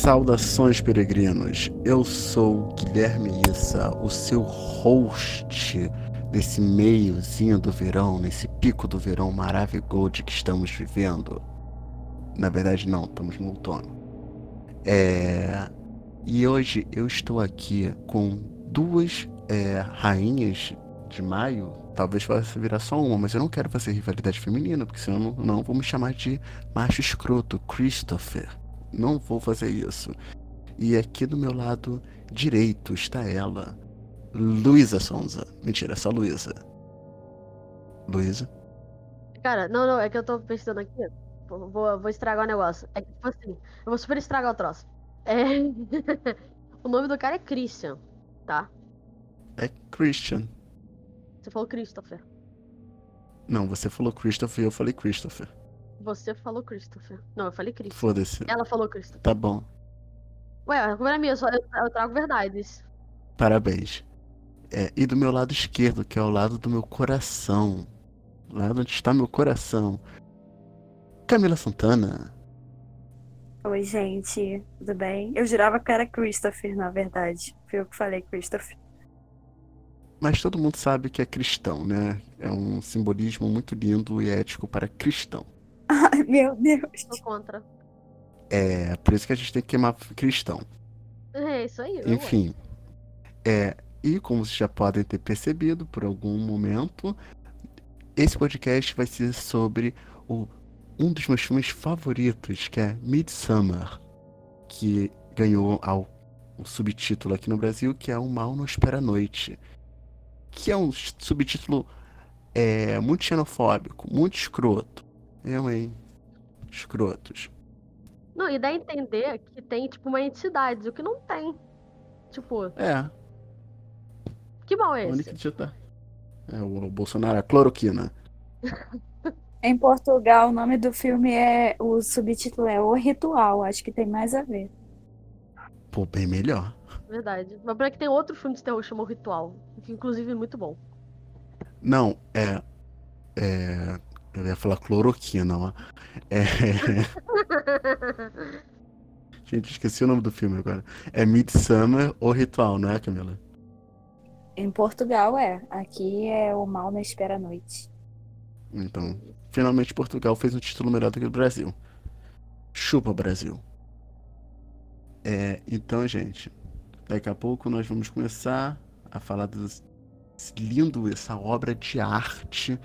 Saudações, peregrinos. Eu sou Guilherme Issa, o seu host desse meiozinho do verão, nesse pico do verão maravilhoso que estamos vivendo. Na verdade, não, estamos no outono. É... E hoje eu estou aqui com duas é, rainhas de maio. Talvez possa virar só uma, mas eu não quero fazer rivalidade feminina, porque senão não, não vou me chamar de macho escroto, Christopher. Não vou fazer isso. E aqui do meu lado direito está ela, Luísa Sonza. Mentira, é só Luísa. Luísa? Cara, não, não, é que eu tô pensando aqui. Vou, vou estragar o negócio. É que, tipo assim, eu vou super estragar o troço. É... o nome do cara é Christian, tá? É Christian. Você falou Christopher. Não, você falou Christopher e eu falei Christopher. Você falou Christopher. Não, eu falei Christopher. Foda-se. Ela falou Christopher. Tá bom. Ué, a culpa é minha, eu, só, eu, eu trago verdades. Parabéns. É, e do meu lado esquerdo, que é o lado do meu coração. Lá onde está meu coração. Camila Santana. Oi, gente, tudo bem? Eu jurava que era Christopher, na verdade. Foi eu que falei Christopher. Mas todo mundo sabe que é cristão, né? É um simbolismo muito lindo e ético para cristão. Ai, meu Deus. Tô contra. É por isso que a gente tem que queimar cristão. É isso aí. Enfim. É, e como vocês já podem ter percebido por algum momento, esse podcast vai ser sobre o, um dos meus filmes favoritos, que é Midsummer, que ganhou ao, o subtítulo aqui no Brasil, que é O Mal Não Espera a Noite. Que é um subtítulo é, muito xenofóbico, muito escroto. Eu, hein? Escrotos. Não, e dá a entender que tem, tipo, uma entidade, o que não tem. Tipo, É, que mal é onde esse? que tá? É, o, o Bolsonaro, a cloroquina. Em Portugal, o nome do filme é. O subtítulo é O Ritual. Acho que tem mais a ver. Pô, bem melhor. Verdade. Mas por que tem outro filme de terror que chama O Ritual, que inclusive é muito bom. Não, é. É. Eu ia falar cloroquina, ó. É. Gente, esqueci o nome do filme agora. É Midsummer ou Ritual, não é, Camila? Em Portugal é. Aqui é O Mal Não Espera a Noite. Então, finalmente Portugal fez um título melhor do que o Brasil. Chupa, Brasil. É, então, gente, daqui a pouco nós vamos começar a falar desse lindo, essa obra de arte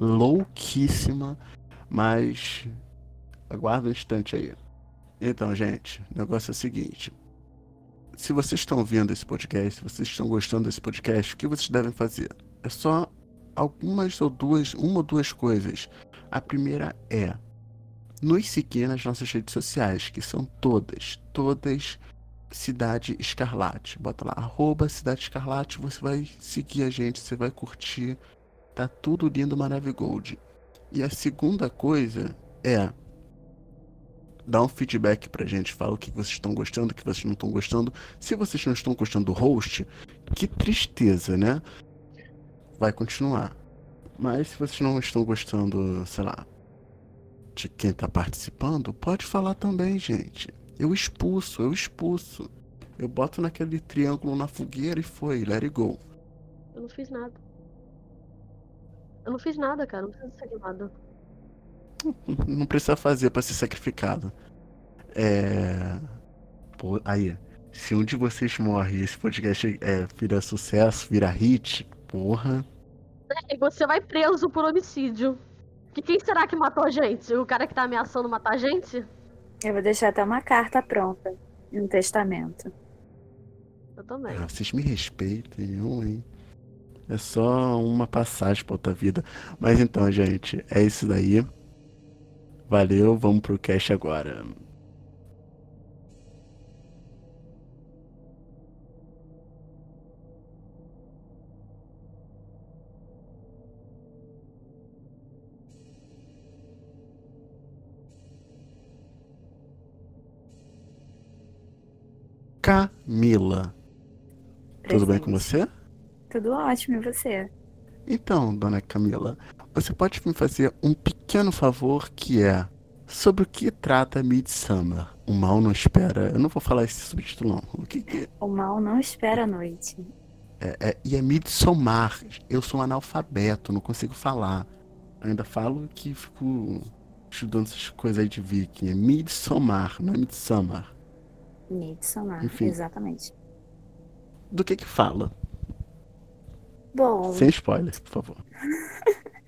louquíssima, mas aguarda um instante aí. Então, gente, o negócio é o seguinte. Se vocês estão vendo esse podcast, se vocês estão gostando desse podcast, o que vocês devem fazer? É só algumas ou duas, uma ou duas coisas. A primeira é nos seguir nas nossas redes sociais, que são todas, todas Cidade Escarlate. Bota lá, arroba Cidade Escarlate, você vai seguir a gente, você vai curtir. Tá tudo lindo, maravigold. E a segunda coisa é dar um feedback pra gente, fala o que vocês estão gostando, o que vocês não estão gostando. Se vocês não estão gostando do host, que tristeza, né? Vai continuar. Mas se vocês não estão gostando, sei lá, de quem tá participando, pode falar também, gente. Eu expulso, eu expulso. Eu boto naquele triângulo na fogueira e foi, let it go. Eu não fiz nada. Eu não fiz nada, cara. Não precisa ser nada. Não precisa fazer pra ser sacrificado. É. Pô, aí. Se um de vocês morre e esse podcast é, vira sucesso, vira hit, porra. E você vai preso por homicídio. Que quem será que matou a gente? O cara que tá ameaçando matar a gente? Eu vou deixar até uma carta pronta. Um testamento. Eu também. Ah, vocês me respeitem, eu, hein? É só uma passagem pra outra vida. Mas então, gente, é isso daí. Valeu, vamos pro cast agora. Camila, tudo bem com você? Tudo ótimo, e você? Então, dona Camila, você pode me fazer um pequeno favor que é sobre o que trata Midsummer, O mal não espera. Eu não vou falar esse subtítulo, não. O que, que... O mal não espera a noite. É, é, e é Midsommar. Eu sou um analfabeto, não consigo falar. ainda falo que fico estudando essas coisas aí de viking. É Midsommar, não é Midsommar. Midsommar, Enfim. exatamente. Do que que fala? Bom, Sem spoilers, por favor.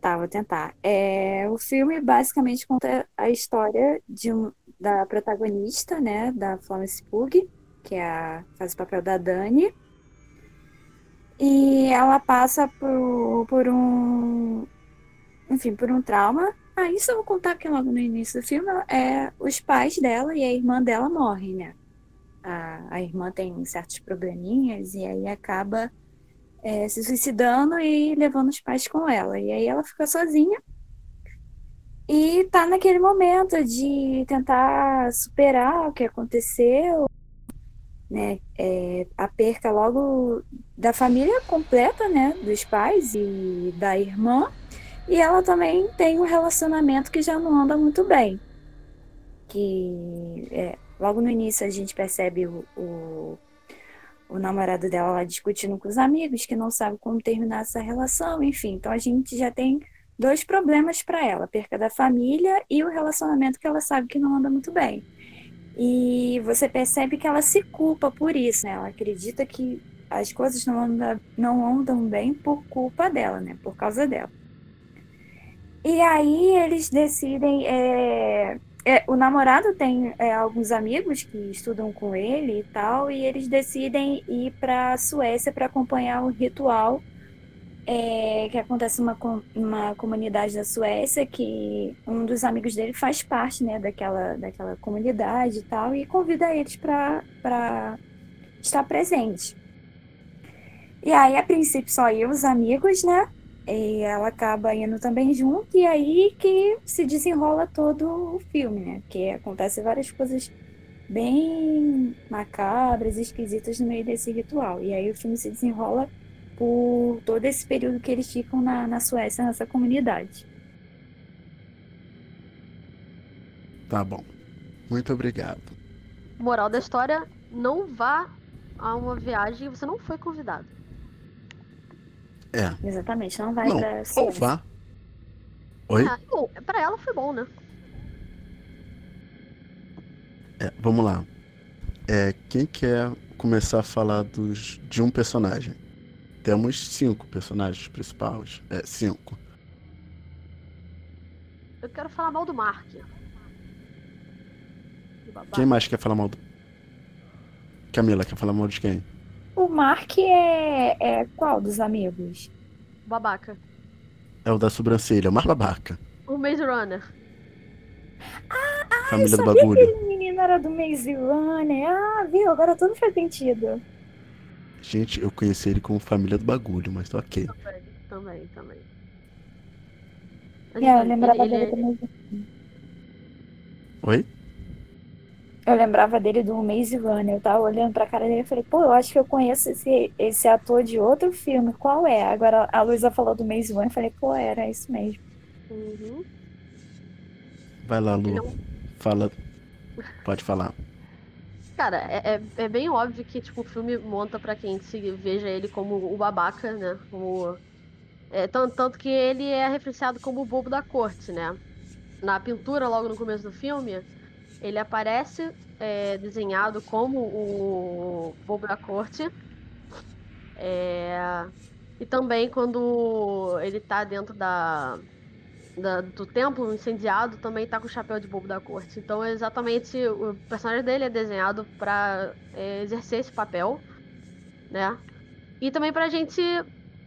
Tá, vou tentar. É, o filme basicamente conta a história de um, da protagonista, né, da Florence Pugh, que é a, faz o papel da Dani. E ela passa por, por um, enfim, por um trauma. Ah, isso eu vou contar aqui logo no início do filme. É, os pais dela e a irmã dela morrem, né? A, a irmã tem certos probleminhas e aí acaba é, se suicidando e levando os pais com ela. E aí ela fica sozinha e tá naquele momento de tentar superar o que aconteceu, né? É, a perca logo da família completa, né? Dos pais e da irmã. E ela também tem um relacionamento que já não anda muito bem. Que é, logo no início a gente percebe o, o o namorado dela lá discutindo com os amigos, que não sabe como terminar essa relação, enfim. Então a gente já tem dois problemas para ela: perca da família e o relacionamento que ela sabe que não anda muito bem. E você percebe que ela se culpa por isso, né? Ela acredita que as coisas não, anda, não andam bem por culpa dela, né? Por causa dela. E aí eles decidem é, é, o namorado tem é, alguns amigos que estudam com ele e tal, e eles decidem ir para a Suécia para acompanhar o ritual é, que acontece numa uma comunidade da Suécia, que um dos amigos dele faz parte né, daquela, daquela comunidade e tal, e convida eles para estar presente. E aí, a princípio, só eu, os amigos, né? E ela acaba indo também junto, e aí que se desenrola todo o filme, né? Porque acontece várias coisas bem macabras, esquisitas no meio desse ritual. E aí o filme se desenrola por todo esse período que eles ficam na, na Suécia, nessa comunidade. Tá bom. Muito obrigado. Moral da história: não vá a uma viagem e você não foi convidado. É. Exatamente, não vai Não, pra ou vá. Oi? Ah, bom, pra ela foi bom, né? É, vamos lá. É, quem quer começar a falar dos, de um personagem? Temos cinco personagens principais. É, cinco. Eu quero falar mal do Mark. Do. Quem mais quer falar mal do. Camila, quer falar mal de quem? O Mark é, é qual dos amigos? Babaca. É o da sobrancelha, o mais babaca. O Maze Runner. Família do sabia que bagulho. aquele menino era do Maze Runner. Ah, viu? Agora tudo faz sentido. Gente, eu conheci ele como família do bagulho, mas tá ok. Também, também, também. É, eu lembrava Ele- dele ele- do Maze Oi? Eu lembrava dele do Maze Runner. Eu tava olhando pra cara dele e falei, pô, eu acho que eu conheço esse, esse ator de outro filme. Qual é? Agora a Luísa falou do Maze Runner. Eu falei, pô, era isso mesmo. Uhum. Vai lá, Lu. um- Fala. Pode falar. Cara, é, é, é bem óbvio que tipo, o filme monta pra quem se veja ele como o babaca, né? Como, é, tanto, tanto que ele é referenciado como o bobo da corte, né? Na pintura, logo no começo do filme, ele aparece é, desenhado como o bobo da corte. É, e também quando ele tá dentro da, da- do templo incendiado, também tá com o chapéu de bobo da corte. Então, é exatamente, o personagem dele é desenhado pra é, exercer esse papel, né? E também pra gente,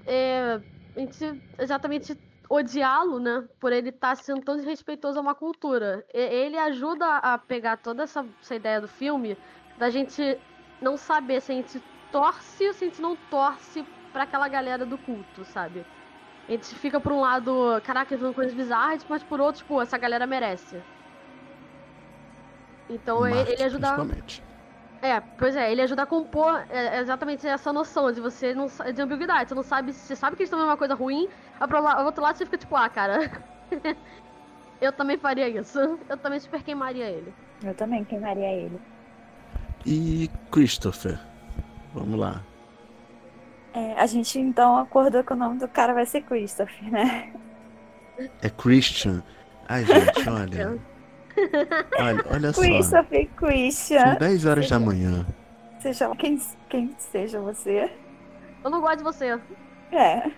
é, a gente exatamente odiá-lo, né? Por ele estar sendo tão desrespeitoso a uma cultura. E- Ele ajuda a pegar toda essa, essa ideia do filme da gente não saber se a gente torce ou se a gente não torce pra aquela galera do culto, sabe? A gente fica por um lado, caraca, eles coisas bizarras, mas por outro, tipo, essa galera merece. Então ele, Marte, ele ajuda. Principalmente. É, pois é, ele ajuda a compor é, exatamente essa noção de você não de ambiguidade. Você não sabe, você sabe que eles estão fazendo uma coisa ruim, ao outro lado você fica tipo, ah, cara. Eu também faria isso. Eu também super queimaria ele. Eu também queimaria ele. E Christopher? Vamos lá. É, a gente então acordou que o nome do cara vai ser Christopher, né? É Christian. Ai, gente, olha. Olha, olha só. Christopher Christian. São 10 horas da manhã. Seja quem, quem seja você. Eu não gosto de você. É.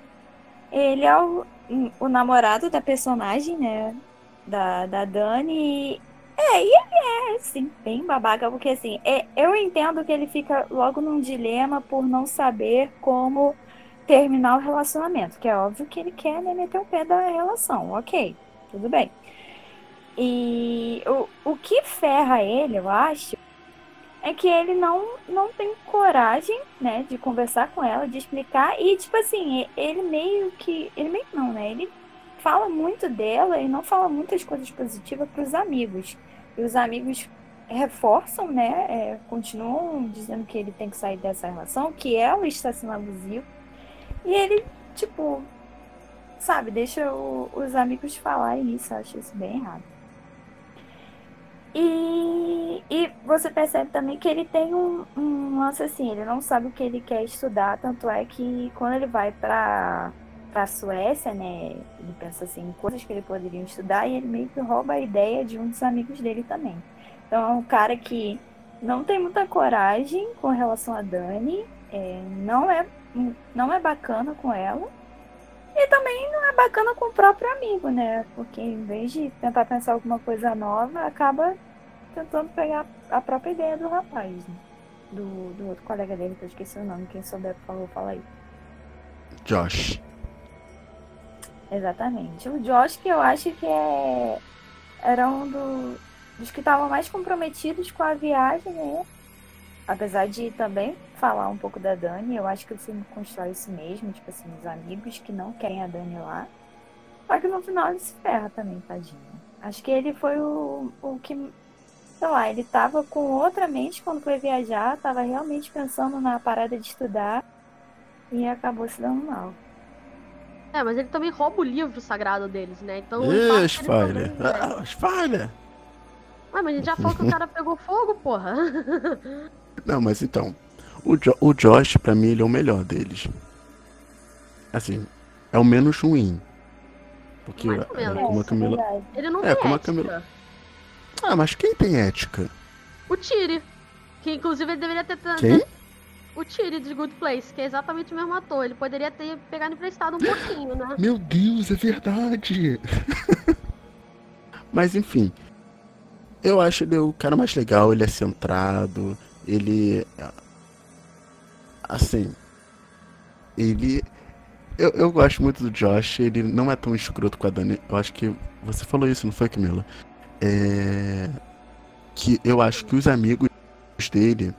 Ele é o, o namorado da personagem, né? Da, da Dani. É, e ele é, assim, bem babaca, porque assim, é, eu entendo que ele fica logo num dilema por não saber como terminar o relacionamento, que é óbvio que ele quer né, meter o pé da relação, ok, tudo bem. E o, o que ferra ele, eu acho, é que ele não, não tem coragem, né, de conversar com ela, de explicar, e tipo assim, ele meio que, ele meio não, né, ele fala muito dela e não fala muitas coisas positivas para os amigos. E os amigos reforçam, né? É, continuam dizendo que ele tem que sair dessa relação, que ela está sendo abusiva. E ele, tipo, sabe, deixa o, os amigos falarem isso. Eu acho isso bem errado. E, e você percebe também que ele tem um, um lance assim, ele não sabe o que ele quer estudar, tanto é que quando ele vai para para a Suécia, né? Ele pensa assim, coisas que ele poderia estudar e ele meio que rouba a ideia de um dos amigos dele também. Então é um cara que não tem muita coragem com relação a Dani, é, não é não é bacana com ela e também não é bacana com o próprio amigo, né? Porque em vez de tentar pensar alguma coisa nova, acaba tentando pegar a própria ideia do rapaz, né? do, do outro colega dele, que eu esqueci o nome, quem souber, por favor, fala aí. Josh. Exatamente. O Josh, que eu acho que é era um do, dos que estavam mais comprometidos com a viagem, né? Apesar de também falar um pouco da Dani, eu acho que o filme constrói isso mesmo, tipo assim, os amigos que não querem a Dani lá. Só que no final ele se ferra também, tadinho. Acho que ele foi o, o que, sei lá, ele tava com outra mente quando foi viajar, tava realmente pensando na parada de estudar e acabou se dando mal. É, mas ele também rouba o livro sagrado deles, né? Então. Ih. Também, né? Ah! Ah, mas a gente já falou que o cara pegou fogo, porra. Não, mas então. O, jo o Josh, pra mim, ele é o melhor deles. Assim, é o menos ruim. Porque é, como a Camila. Ele não é, tem como ética. a Camila. Ah, mas quem tem ética? O Tire. Que inclusive ele deveria ter. Quem? o Tire de Good Place, que é exatamente o mesmo ator. Ele poderia ter pegado emprestado um pouquinho, né? Meu Deus, é verdade! Mas enfim. Eu acho ele o cara mais legal, ele é centrado, ele. Assim. Ele. Eu, eu gosto muito do Josh, ele não é tão escroto com a Dani. Eu acho que. Você falou isso, não foi, Camila? É. Que eu acho que os amigos dele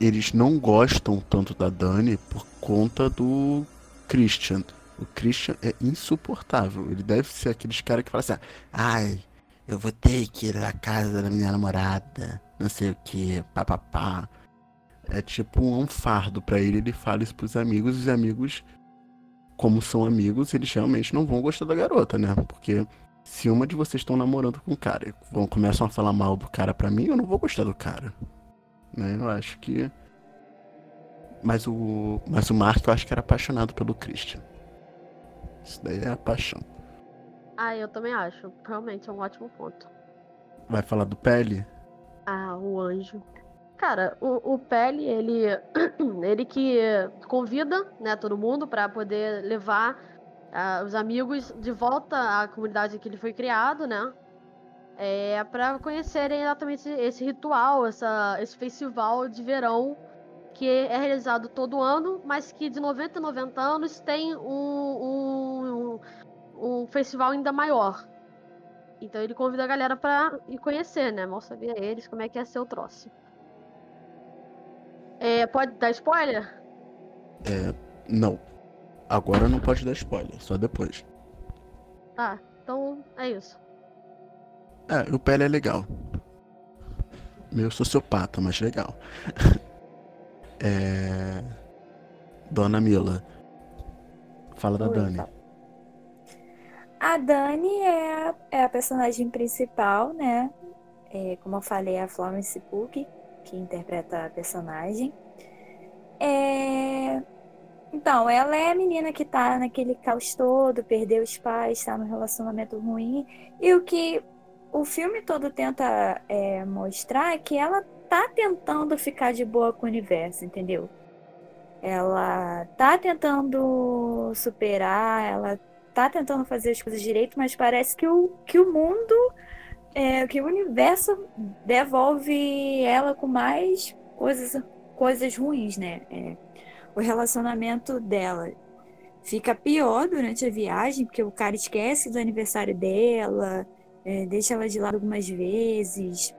eles não gostam tanto da Dani por conta do Christian. O Christian é insuportável. Ele deve ser aqueles caras que falam assim: ai, eu vou ter que ir à casa da minha namorada, não sei o que, papapá. É tipo um fardo para ele, ele fala isso pros amigos, os amigos, como são amigos, eles realmente não vão gostar da garota, né? Porque se uma de vocês estão namorando com um cara e vão, começam a falar mal do cara pra mim, eu não vou gostar do cara. Né? Eu acho que. Mas o. Mas o Mark eu acho que era apaixonado pelo Christian. Isso daí é a paixão. Ah, eu também acho. Realmente é um ótimo ponto. Vai falar do Pele? Ah, o anjo. Cara, o, o Pele, ele. ele que convida, né, todo mundo para poder levar uh, os amigos de volta à comunidade que ele foi criado, né? é, para conhecerem exatamente esse ritual, essa, esse festival de verão que é realizado todo ano, mas que de 90 a 90 anos tem um, um, um festival ainda maior. Então ele convida a galera para ir conhecer, né? Mal sabia eles como é que ia ser o troço. É, pode dar spoiler? É, não. Agora não pode dar spoiler, só depois. Tá, então é isso. É, o Pele é legal. Meio sociopata, mas legal. é... Dona Mila. Fala da Oi, Dani. A Dani é a, é a personagem principal, né? É, como eu falei, a Florence Pugh, que interpreta a personagem. É... Então, ela é a menina que tá naquele caos todo, perdeu os pais, tá num relacionamento ruim. E o que o filme todo tenta é, mostrar é que ela tá tentando ficar de boa com o universo, entendeu? Ela tá tentando superar, ela tá tentando fazer as coisas direito, mas parece que o, que o mundo, é, que o universo devolve ela com mais coisas, coisas ruins, né? É, o relacionamento dela fica pior durante a viagem, porque o cara esquece do aniversário dela, é, deixa ela de lado algumas vezes.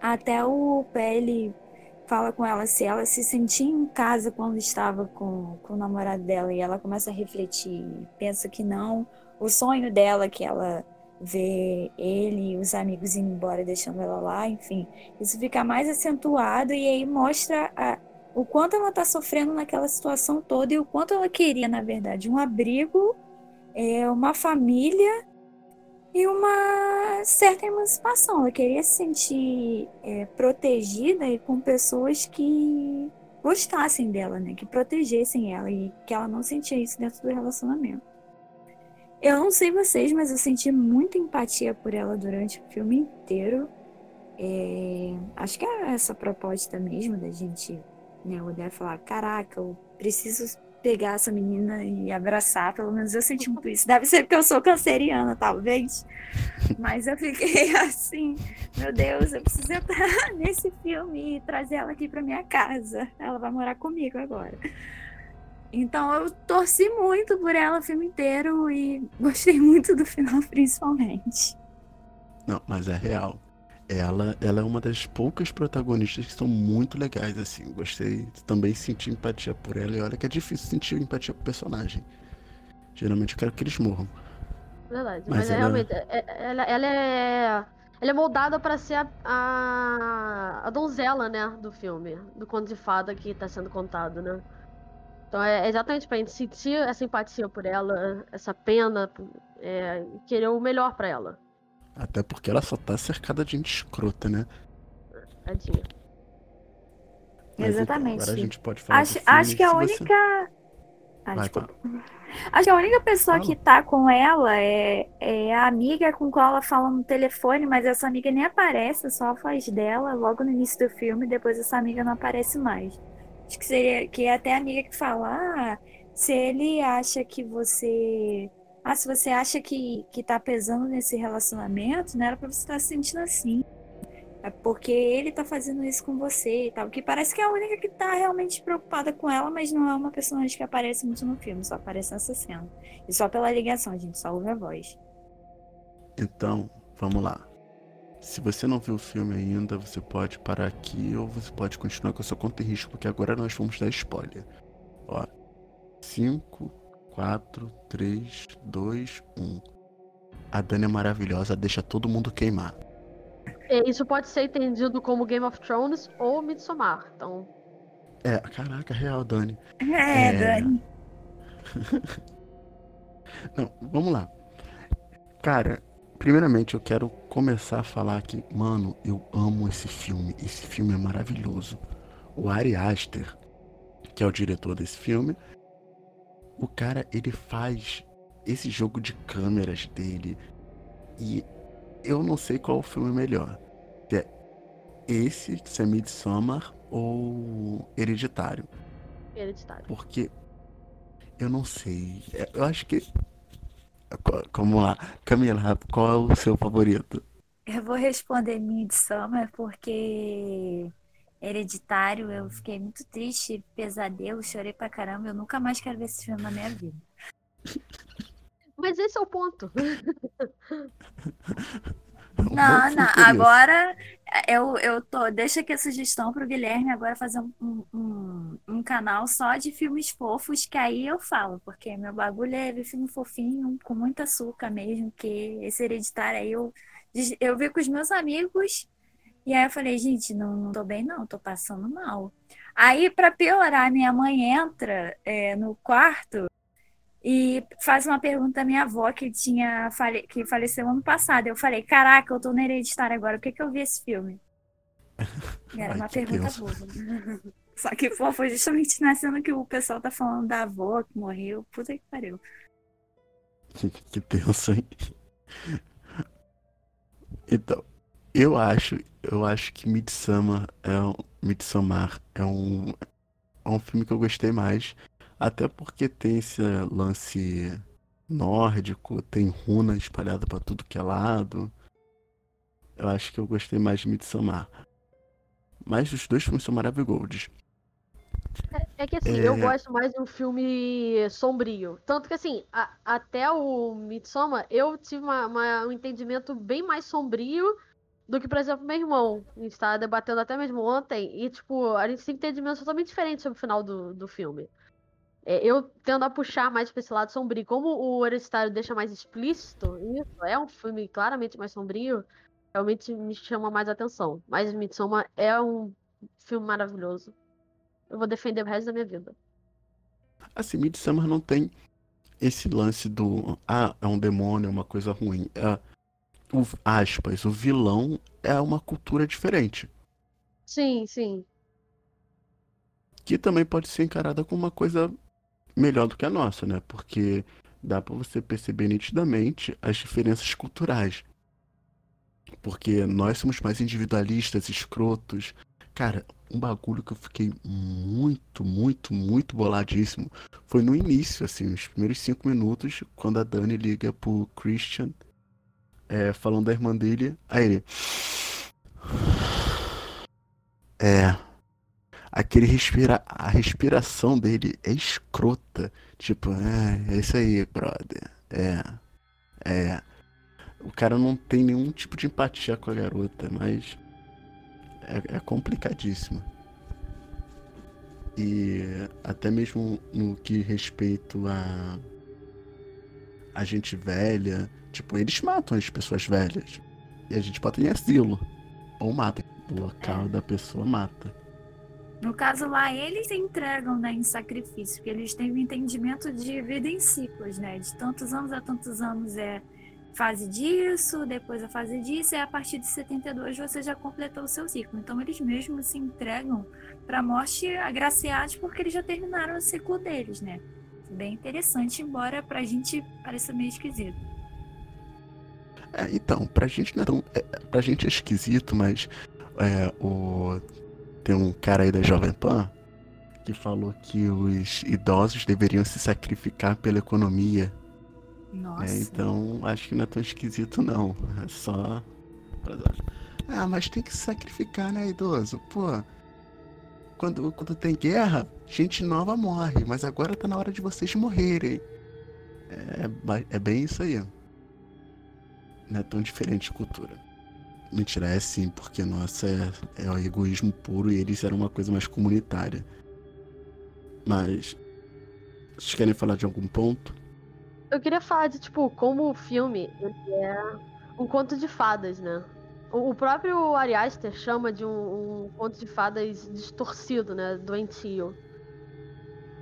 Até o PL fala com ela se ela se sentia em casa quando estava com, com o namorado dela e ela começa a refletir, pensa que não. O sonho dela que ela vê ele e os amigos indo embora deixando ela lá, enfim, isso fica mais acentuado e aí mostra a, o quanto ela está sofrendo naquela situação toda e o quanto ela queria, na verdade, um abrigo, é, uma família e uma certa emancipação. Ela queria se sentir é, protegida e com pessoas que gostassem dela, né? Que protegessem ela e que ela não sentia isso dentro do relacionamento. Eu não sei vocês, mas eu senti muita empatia por ela durante o filme inteiro. É, acho que é essa proposta mesmo da gente né, olhar e falar: caraca, eu preciso pegar essa menina e abraçar, pelo menos eu senti muito isso. Deve ser porque eu sou canceriana, talvez. Mas eu fiquei assim, meu Deus, eu preciso entrar nesse filme e trazer ela aqui para minha casa. Ela vai morar comigo agora. Então eu torci muito por ela o filme inteiro e gostei muito do final, principalmente. Não, mas é real ela, ela é uma das poucas protagonistas que são muito legais, assim. Gostei, também senti empatia por ela. E olha que é difícil sentir empatia pro personagem. Geralmente eu quero que eles morram. Verdade, mas, mas ela... realmente, é, é, ela, ela, é. Ela é moldada para ser a, a, a, donzela, né, do filme, do conto de fada que tá sendo contado, né? Então é exatamente pra gente sentir essa empatia por ela, essa pena, é, querer o melhor para ela. Até porque ela só tá cercada de gente escrota, né? Tadinha. Mas, Exatamente. Então, agora a gente pode falar acho, acho que a única. Você... Ah, Vai, Acho que a única pessoa fala. que tá com ela é, é a amiga com qual ela fala no telefone, mas essa amiga nem aparece, só a voz dela logo no início do filme, depois essa amiga não aparece mais. Acho que seria que é até a amiga que fala: ah, se ele acha que você ah, se você acha que, que tá pesando nesse relacionamento, não era pra você estar tá se sentindo assim. É porque ele tá fazendo isso com você e tal. Que parece que é a única que tá realmente preocupada com ela, mas não é uma personagem que aparece muito no filme, só aparece nessa cena. E só pela ligação, a gente só ouve a voz. Então, vamos lá. Se você não viu o filme ainda, você pode parar aqui ou você pode continuar com a sua conta em risco, porque agora nós vamos dar spoiler. Ó, 5, 4, 3, 2, 1. A Dani é maravilhosa, deixa todo mundo queimar. É, isso pode ser entendido como Game of Thrones ou Midsommar, então. É, caraca, real, Dani. É, é... Dani. Não, vamos lá. Cara, primeiramente eu quero começar a falar que, mano, eu amo esse filme. Esse filme é maravilhoso. O Ari Aster, que é o diretor desse filme, o cara, ele faz esse jogo de câmeras dele. E eu não sei qual filme é melhor. Se é esse, se é Midsommar ou Hereditário. Hereditário. Porque eu não sei. É, eu acho que. Vamos lá. Camila, qual é o seu favorito? Eu vou responder Midsommar porque Hereditário, eu fiquei muito triste, pesadelo, chorei pra caramba. Eu nunca mais quero ver esse filme na minha vida. Mas esse é o ponto. Não, não. Agora eu, eu tô. Deixa aqui a sugestão pro Guilherme agora fazer um, um, um, canal só de filmes fofos, que aí eu falo, porque meu bagulho é ver filme fofinho, com muito açúcar mesmo, que esse hereditário aí eu, eu vi com os meus amigos e aí eu falei, gente, não, não tô bem não, tô passando mal. Aí, para piorar, minha mãe entra é, no quarto e faz uma pergunta à minha avó que tinha fale... que faleceu ano passado. Eu falei, caraca, eu tô no hereditário agora, por que, que eu vi esse filme? E era Ai, uma pergunta tenso. boba. Só que pô, foi justamente na cena que o pessoal tá falando da avó que morreu. Puta que pariu. Que, que tenso, hein? Então, eu acho, eu acho que Midsommar é um, Midsommar é um, é um filme que eu gostei mais, até porque tem esse lance nórdico, tem runa espalhada pra tudo que é lado. Eu acho que eu gostei mais de Midsommar. Mas os dois filmes são maravilhosos. É que assim, eu É. gosto mais de um filme sombrio. Tanto que assim, a- até o Midsommar, eu tive uma- uma- um entendimento bem mais sombrio do que, por exemplo, meu irmão. A gente tava debatendo até mesmo ontem, e tipo, a gente tem entendimentos totalmente diferentes sobre o final do, do filme. É, eu tendo a puxar mais pra esse lado sombrio. Como o Hereditário deixa mais explícito, isso é um filme claramente mais sombrio, realmente me chama mais atenção. Mas Midsommar é um filme maravilhoso. Eu vou defender o resto da minha vida. Assim, Midsommar não tem esse lance do ah, é um demônio, é uma coisa ruim. É, o, aspas, o vilão é uma cultura diferente. Sim, sim. Que também pode ser encarada como uma coisa melhor do que a nossa, né? Porque dá pra você perceber nitidamente as diferenças culturais. Porque nós somos mais individualistas, escrotos. Cara, um bagulho que eu fiquei muito, muito, muito boladíssimo foi no início, assim, os primeiros cinco minutos, quando a Dani liga pro Christian, é, falando da irmã dele. Aí ele. É. Aquele respira... A respiração dele é escrota. Tipo, é, é isso aí, brother. É. É. O cara não tem nenhum tipo de empatia com a garota, mas. É, é complicadíssimo. E até mesmo no que respeito a. A gente velha. Tipo, eles matam as pessoas velhas. E a gente bota em asilo. Ou mata. O local É. da pessoa mata. No caso lá, eles entregam né, em sacrifício, porque eles têm o entendimento de vida em ciclos, né? De tantos anos a tantos anos é fase disso, depois a fase disso, e a partir de 72 você já completou o seu ciclo. Então eles mesmos se entregam para a morte agraciados porque eles já terminaram o ciclo deles, né? Bem interessante, embora pra gente pareça meio esquisito. É, então, pra gente não é tão. É, pra gente é esquisito, mas é, o. Tem um cara aí da Jovem Pan que falou que os idosos deveriam se sacrificar pela economia. Nossa. né? Então, acho que não é tão esquisito, não. É só. Ah, mas tem que se sacrificar, né, idoso? Pô. Quando, quando tem guerra, gente nova morre, mas agora tá na hora de vocês morrerem. É, é bem isso aí. Não é tão diferente de cultura. Mentira, é sim, porque nossa é, é o egoísmo puro e eles eram uma coisa mais comunitária. Mas. Vocês querem falar de algum ponto? Eu queria falar de, tipo, como o filme é um conto de fadas, né? O próprio Ari Aster chama de um, um conto de fadas distorcido, né? Doentio.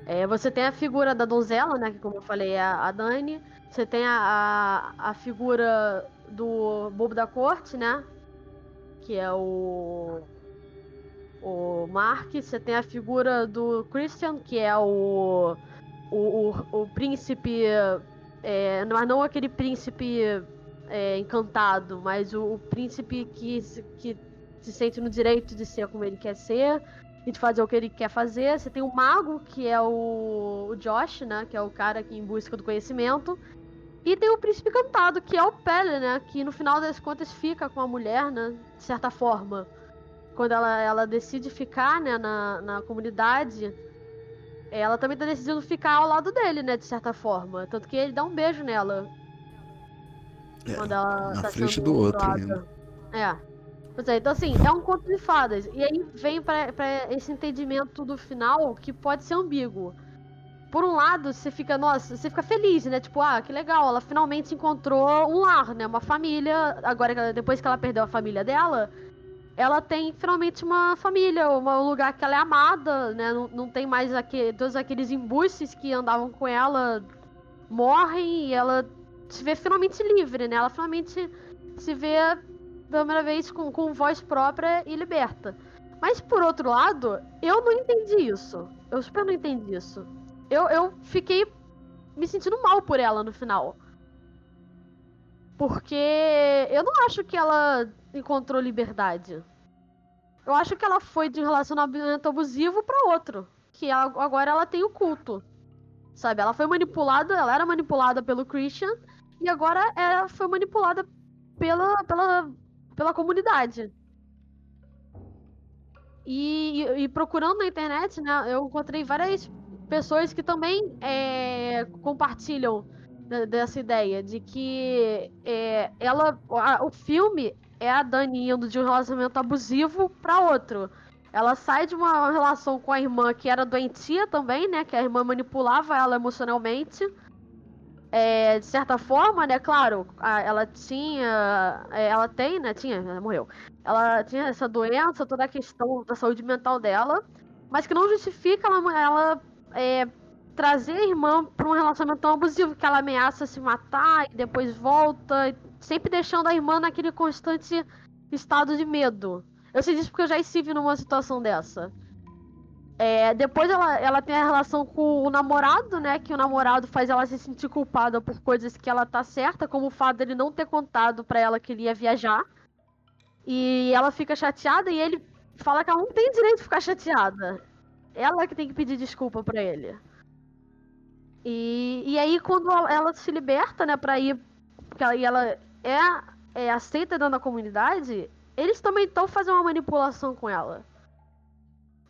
É, você tem a figura da donzela, né? Que como eu falei é a a Dani. Você tem a, a, a figura do bobo da corte, né? Que é o. O Mark. Você tem a figura do Christian, que é o. O, o, o príncipe. É, mas não aquele príncipe é, encantado, mas o, o príncipe que, que se sente no direito de ser como ele quer ser e de fazer o que ele quer fazer. Você tem o mago, que é o, o Josh, né? Que é o cara que em busca do conhecimento. E tem o príncipe encantado, que é o Pele, né? Que no final das contas fica com a mulher, né? De certa forma. Quando ela, ela decide ficar, né, na, na comunidade, ela também tá decidindo ficar ao lado dele, né? De certa forma. Tanto que ele dá um beijo nela É, quando ela na tá frente do outro ainda. É. Pois é, então assim, é um conto de fadas. E aí vem pra esse entendimento do final que pode ser ambíguo. Por um lado, você fica, nossa, você fica feliz, né? Tipo, ah, que legal, ela finalmente encontrou um lar, né? Uma família. Agora, depois que ela perdeu a família dela, ela tem finalmente uma família, um lugar que ela é amada, né? Não, não tem mais todos aqueles embuches que andavam com ela morrem e ela se vê finalmente livre, né? Ela finalmente se vê pela primeira vez com, com voz própria e liberta. Mas por outro lado, eu não entendi isso. Eu super não entendi isso. Eu, eu fiquei me sentindo mal por ela no final. Porque eu não acho que ela encontrou liberdade. Eu acho que ela foi de um relacionamento abusivo para outro. Que ela, agora ela tem o culto. Sabe? Ela foi manipulada, ela era manipulada pelo Christian. E agora ela foi manipulada pela, pela, pela comunidade. E, e, e, procurando na internet, né, eu encontrei várias pessoas que também é, compartilham dessa ideia de que é, ela, a, o filme é a Dani indo de um relacionamento abusivo para outro. Ela sai de uma relação com a irmã que era doentia também, né? Que a irmã manipulava ela emocionalmente. É, de certa forma, né? Claro, a, ela tinha. É, ela tem, né? Tinha, ela morreu. Ela tinha essa doença, toda a questão da saúde mental dela. Mas que não justifica ela, ela é, trazer a irmã para um relacionamento tão abusivo que ela ameaça se matar e depois volta, sempre deixando a irmã naquele constante estado de medo. Eu sei disso porque eu já estive numa situação dessa. É, depois ela, ela tem a relação com o namorado, né? Que o namorado faz ela se sentir culpada por coisas que ela tá certa, como o fato dele não ter contado para ela que ele ia viajar. E ela fica chateada e ele fala que ela não tem direito de ficar chateada. Ela que tem que pedir desculpa para ele. E, e aí, quando ela se liberta, né, pra ir. Porque ela, ela é, é aceita dentro da comunidade, eles também estão fazendo uma manipulação com ela.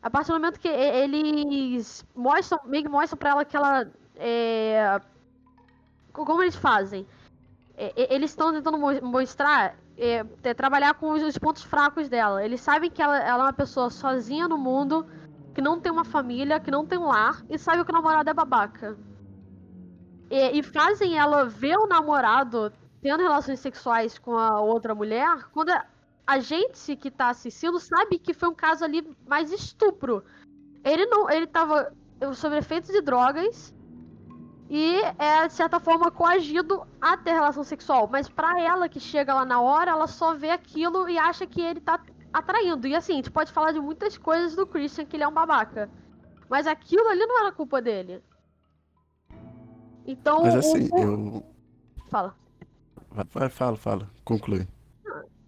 A partir do momento que eles mostram, meio que mostram pra ela que ela. É... Como eles fazem? É, eles estão tentando mostrar, é, é, trabalhar com os pontos fracos dela. Eles sabem que ela, ela, é uma pessoa sozinha no mundo, que não tem uma família, que não tem um lar, e sabe que o namorado é babaca. E, e, fazem ela ver o namorado tendo relações sexuais com a outra mulher, quando a gente que tá assistindo sabe que foi um caso ali mais estupro. Ele não. Ele tava sob efeitos de drogas e é, de certa forma, coagido a ter relação sexual. Mas para ela que chega lá na hora, ela só vê aquilo e acha que ele tá atraindo. E assim, a gente pode falar de muitas coisas do Christian, que ele é um babaca. Mas aquilo ali não era culpa dele. Então. Mas assim, o... eu. Fala. Vai, fala, fala. Conclui.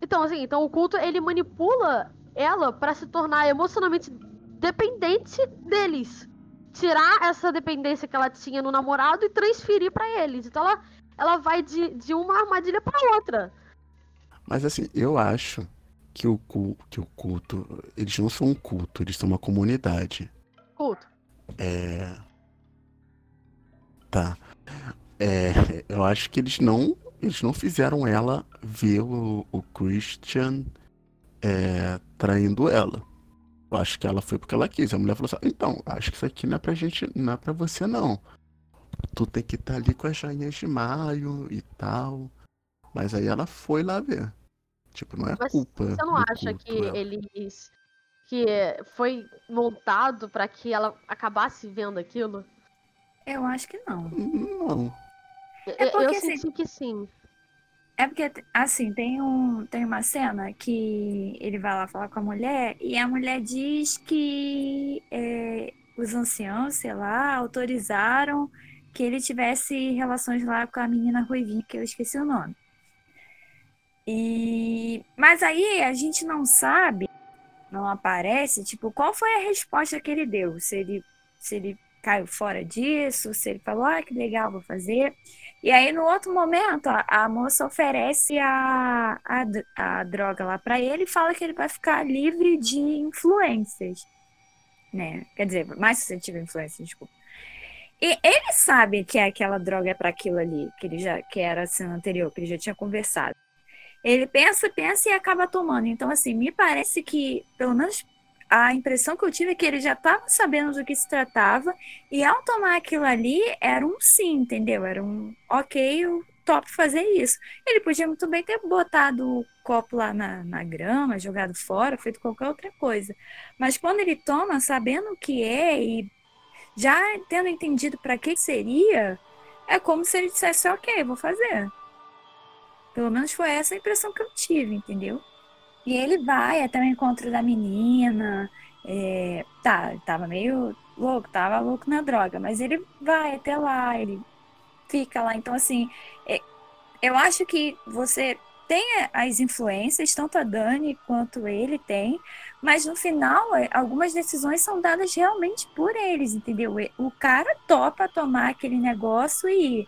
Então, assim, então o culto ele manipula ela para se tornar emocionalmente dependente deles. Tirar essa dependência que ela tinha no namorado e transferir para eles. Então ela, ela vai de, de uma armadilha para outra. Mas assim, eu acho que o, que o culto. Eles não são um culto, eles são uma comunidade. Culto. É. Tá. É, eu acho que eles não, eles não fizeram ela ver o, o Christian é, traindo ela. Eu acho que ela foi porque ela quis. A mulher falou assim: então, acho que isso aqui não é pra gente, não é pra você não. Tu tem que estar tá ali com as joinhas de maio e tal. Mas aí ela foi lá ver. Tipo, não é Mas culpa. Você não acha culto, que ela. eles. que foi montado para que ela acabasse vendo aquilo? Eu acho que não. Não. É porque, eu assim, senti que sim. É porque, assim, tem, um, tem uma cena que ele vai lá falar com a mulher e a mulher diz que é, os anciãos, sei lá, autorizaram que ele tivesse relações lá com a menina ruivinha, que eu esqueci o nome. E... Mas aí a gente não sabe, não aparece, tipo, qual foi a resposta que ele deu. Se ele, se ele caiu fora disso, se ele falou, ah, que legal, vou fazer. E aí, no outro momento, a, a moça oferece a, a, a droga lá para ele e fala que ele vai ficar livre de influências, né? Quer dizer, mais suscetível a influências, desculpa. E ele sabe que aquela droga é para aquilo ali, que ele já que era a cena anterior, que ele já tinha conversado. Ele pensa, pensa e acaba tomando. Então, assim, me parece que, pelo menos a impressão que eu tive é que ele já estava sabendo do que se tratava e ao tomar aquilo ali era um sim, entendeu? Era um ok, eu topo fazer isso. Ele podia muito bem ter botado o copo lá na, na grama, jogado fora, feito qualquer outra coisa. Mas quando ele toma, sabendo o que é e já tendo entendido para que seria, é como se ele dissesse, ok, vou fazer. Pelo menos foi essa a impressão que eu tive, entendeu? E ele vai até o encontro da menina. É, tá, tava meio louco, tava louco na droga, mas ele vai até lá, ele fica lá. Então, assim, é, eu acho que você tem as influências, tanto a Dani quanto ele tem, mas no final, é, algumas decisões são dadas realmente por eles, entendeu? O cara topa tomar aquele negócio e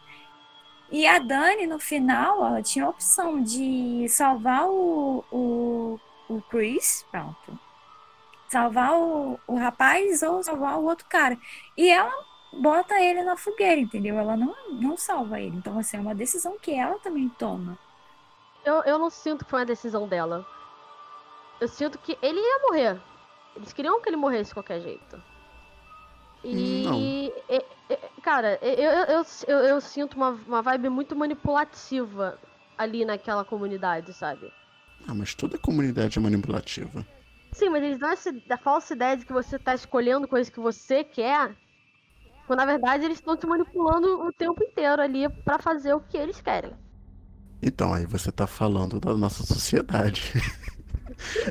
e a Dani, no final, ela tinha a opção de salvar o, o, o Chris, pronto. Salvar o, o rapaz ou salvar o outro cara. E ela bota ele na fogueira, entendeu? Ela não, não salva ele. Então, assim, é uma decisão que ela também toma. Eu, eu não sinto que foi uma decisão dela. Eu sinto que ele ia morrer. Eles queriam que ele morresse de qualquer jeito. E, e, e cara, eu, eu, eu, eu, sinto uma, uma vibe muito manipulativa ali naquela comunidade, sabe? Ah, mas toda comunidade é manipulativa. Sim, mas eles dão essa, a falsa ideia de que você tá escolhendo coisas que você quer, quando na verdade eles estão te manipulando o tempo inteiro ali para fazer o que eles querem. Então, aí você tá falando da nossa sociedade.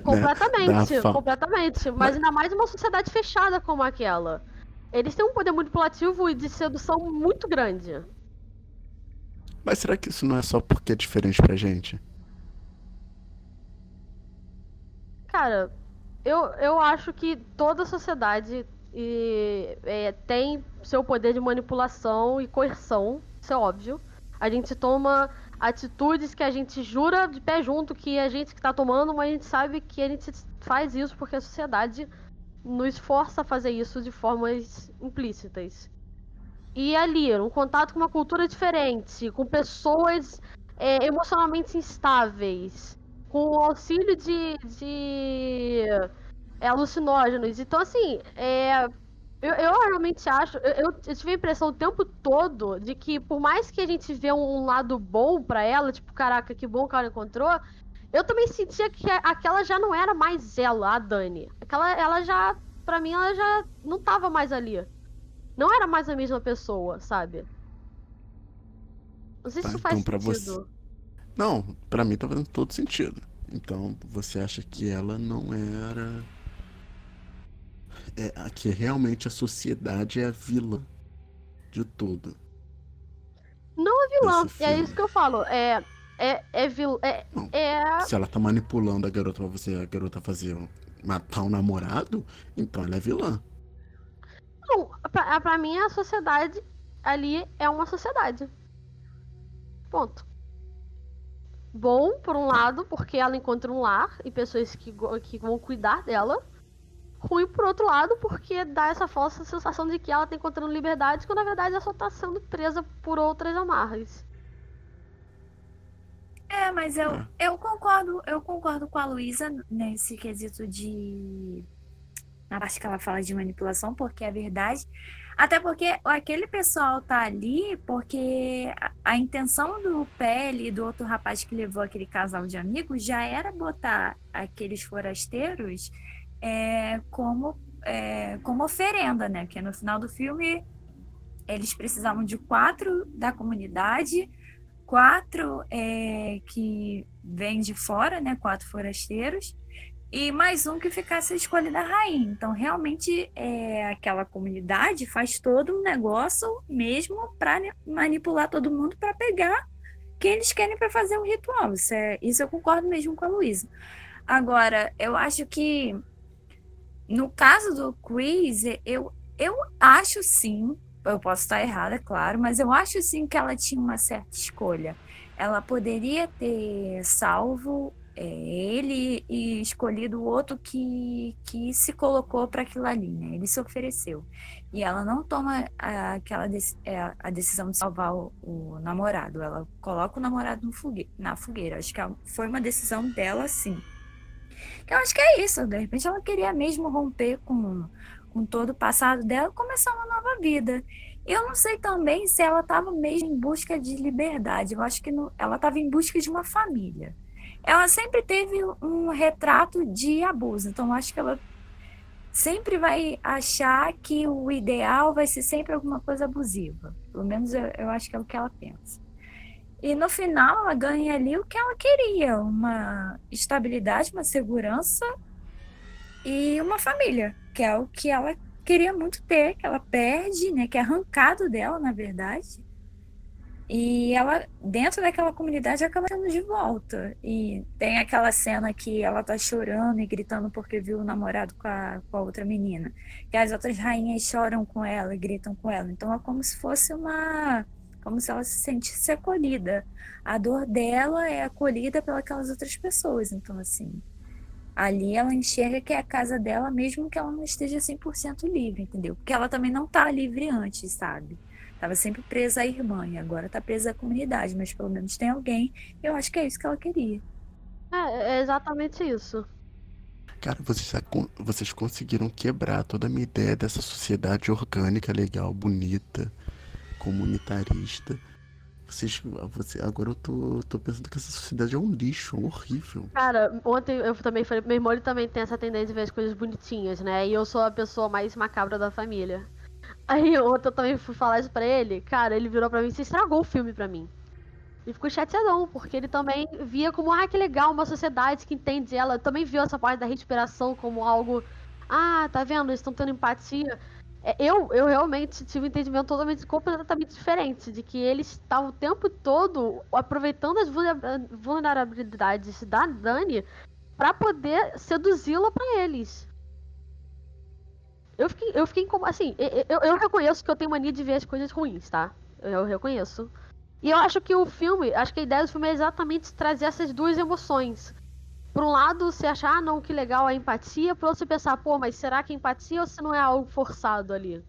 completamente, né? completamente. Mas ainda mais uma sociedade fechada como aquela. Eles têm um poder manipulativo e de sedução muito grande. Mas será que isso não é só porque é diferente pra gente? Cara, eu, eu acho que toda sociedade e, é, tem seu poder de manipulação e coerção, isso é óbvio. A gente toma atitudes que a gente jura de pé junto que a gente que tá tomando, mas a gente sabe que a gente faz isso porque a sociedade nos força a fazer isso de formas implícitas. E ali, um contato com uma cultura diferente, com pessoas é, emocionalmente instáveis, com o auxílio de, de é, alucinógenos. Então, assim, é, eu, eu, realmente acho. Eu, eu, tive a impressão o tempo todo de que, por mais que a gente vê um, um lado bom para ela, tipo, caraca, que bom que ela encontrou, eu também sentia que aquela já não era mais ela, a Dani. Aquela, ela já, pra mim, ela já não tava mais ali. Não era mais a mesma pessoa, sabe? Não sei tá, se isso faz então, sentido. Você... Não, pra mim tá fazendo todo sentido. Então, você acha que ela não era. É, que realmente a sociedade é a vilã de tudo. Não a vilã, é isso que eu falo. É, é, é, vil, é, é... Se ela tá manipulando a garota pra você, a garota fazer matar um namorado, então ela é vilã. Não, pra, pra mim a sociedade ali é uma sociedade. Ponto. Bom, por um lado, porque ela encontra um lar e pessoas que, que vão cuidar dela. Ruim, por outro lado, porque dá essa falsa sensação de que ela tá encontrando liberdade, quando na verdade ela só tá sendo presa por outras amarras. É, mas eu, é. eu concordo, eu concordo com a Luísa nesse quesito de. Na parte que ela fala de manipulação, porque é verdade. Até porque aquele pessoal tá ali porque a, a intenção do Pele e do outro rapaz que levou aquele casal de amigos já era botar aqueles forasteiros é, como, é, como oferenda, né? Porque no final do filme eles precisavam de quatro da comunidade quatro é, que vêm de fora, né, quatro forasteiros, e mais um que ficasse a escolha da rainha. Então, realmente, é, aquela comunidade faz todo um negócio mesmo para manipular todo mundo para pegar quem eles querem para fazer um ritual. Isso, é, isso eu concordo mesmo com a Luísa. Agora, eu acho que no caso do Chris, eu, eu acho sim eu posso estar errada, é claro, mas eu acho sim que ela tinha uma certa escolha. Ela poderia ter salvo é, ele e escolhido o outro que, que se colocou para aquilo ali, né? Ele se ofereceu. E ela não toma a, aquela é, a decisão de salvar o, o, namorado, ela coloca o namorado fogueira, na fogueira. Acho que foi uma decisão dela, sim. Eu acho que é isso, de repente ela queria mesmo romper com com todo o passado dela, começar uma nova vida. Eu não sei também se ela estava mesmo em busca de liberdade. Eu acho que não, ela estava em busca de uma família. Ela sempre teve um retrato de abuso, então acho que ela sempre vai achar que o ideal vai ser sempre alguma coisa abusiva. Pelo menos eu, eu acho que é o que ela pensa. E no final ela ganha ali o que ela queria, uma estabilidade, uma segurança e uma família, que é o que ela queria muito ter, que ela perde, né, que é arrancado dela, na verdade. E ela, dentro daquela comunidade, acaba tendo de volta. E tem aquela cena que ela tá chorando e gritando porque viu o namorado com a, com a outra menina. Que as outras rainhas choram com ela e gritam com ela. Então é como se fosse uma. Como se ela se sentisse acolhida. A dor dela é acolhida pelas outras pessoas. Então, assim, ali ela enxerga que é a casa dela, mesmo que ela não esteja 100% livre, entendeu? Porque ela também não tá livre antes, sabe? Estava sempre presa à irmã e agora está presa à comunidade, mas pelo menos tem alguém. Eu acho que é isso que ela queria. É, é exatamente isso. Cara, vocês, vocês conseguiram quebrar toda a minha ideia dessa sociedade orgânica, legal, bonita, comunitarista. Vocês, você, agora eu tô, tô pensando que essa sociedade é um lixo, é horrível. Cara, ontem eu também falei, meu irmão ele também tem essa tendência de ver as coisas bonitinhas, né? E eu sou a pessoa mais macabra da família. Aí ontem eu também fui falar isso pra ele, cara, ele virou pra mim, você estragou o filme pra mim. E ficou chateadão, porque ele também via como, ah, que legal, uma sociedade que entende ela. Também viu essa parte da respiração como algo, ah, tá vendo, eles estão tendo empatia. É, eu, eu realmente tive um entendimento totalmente, completamente diferente, de que eles estavam o tempo todo aproveitando as vulnerabilidades da Dani para poder seduzi-la para eles. Eu fiquei, eu fiquei assim, eu, eu reconheço que eu tenho mania de ver as coisas ruins, tá? Eu reconheço. E eu acho que o filme, acho que a ideia do filme é exatamente trazer essas duas emoções. Por um lado, você achar, ah, não, que legal a empatia, por outro você pensar, pô, mas será que é empatia ou se não é algo forçado ali?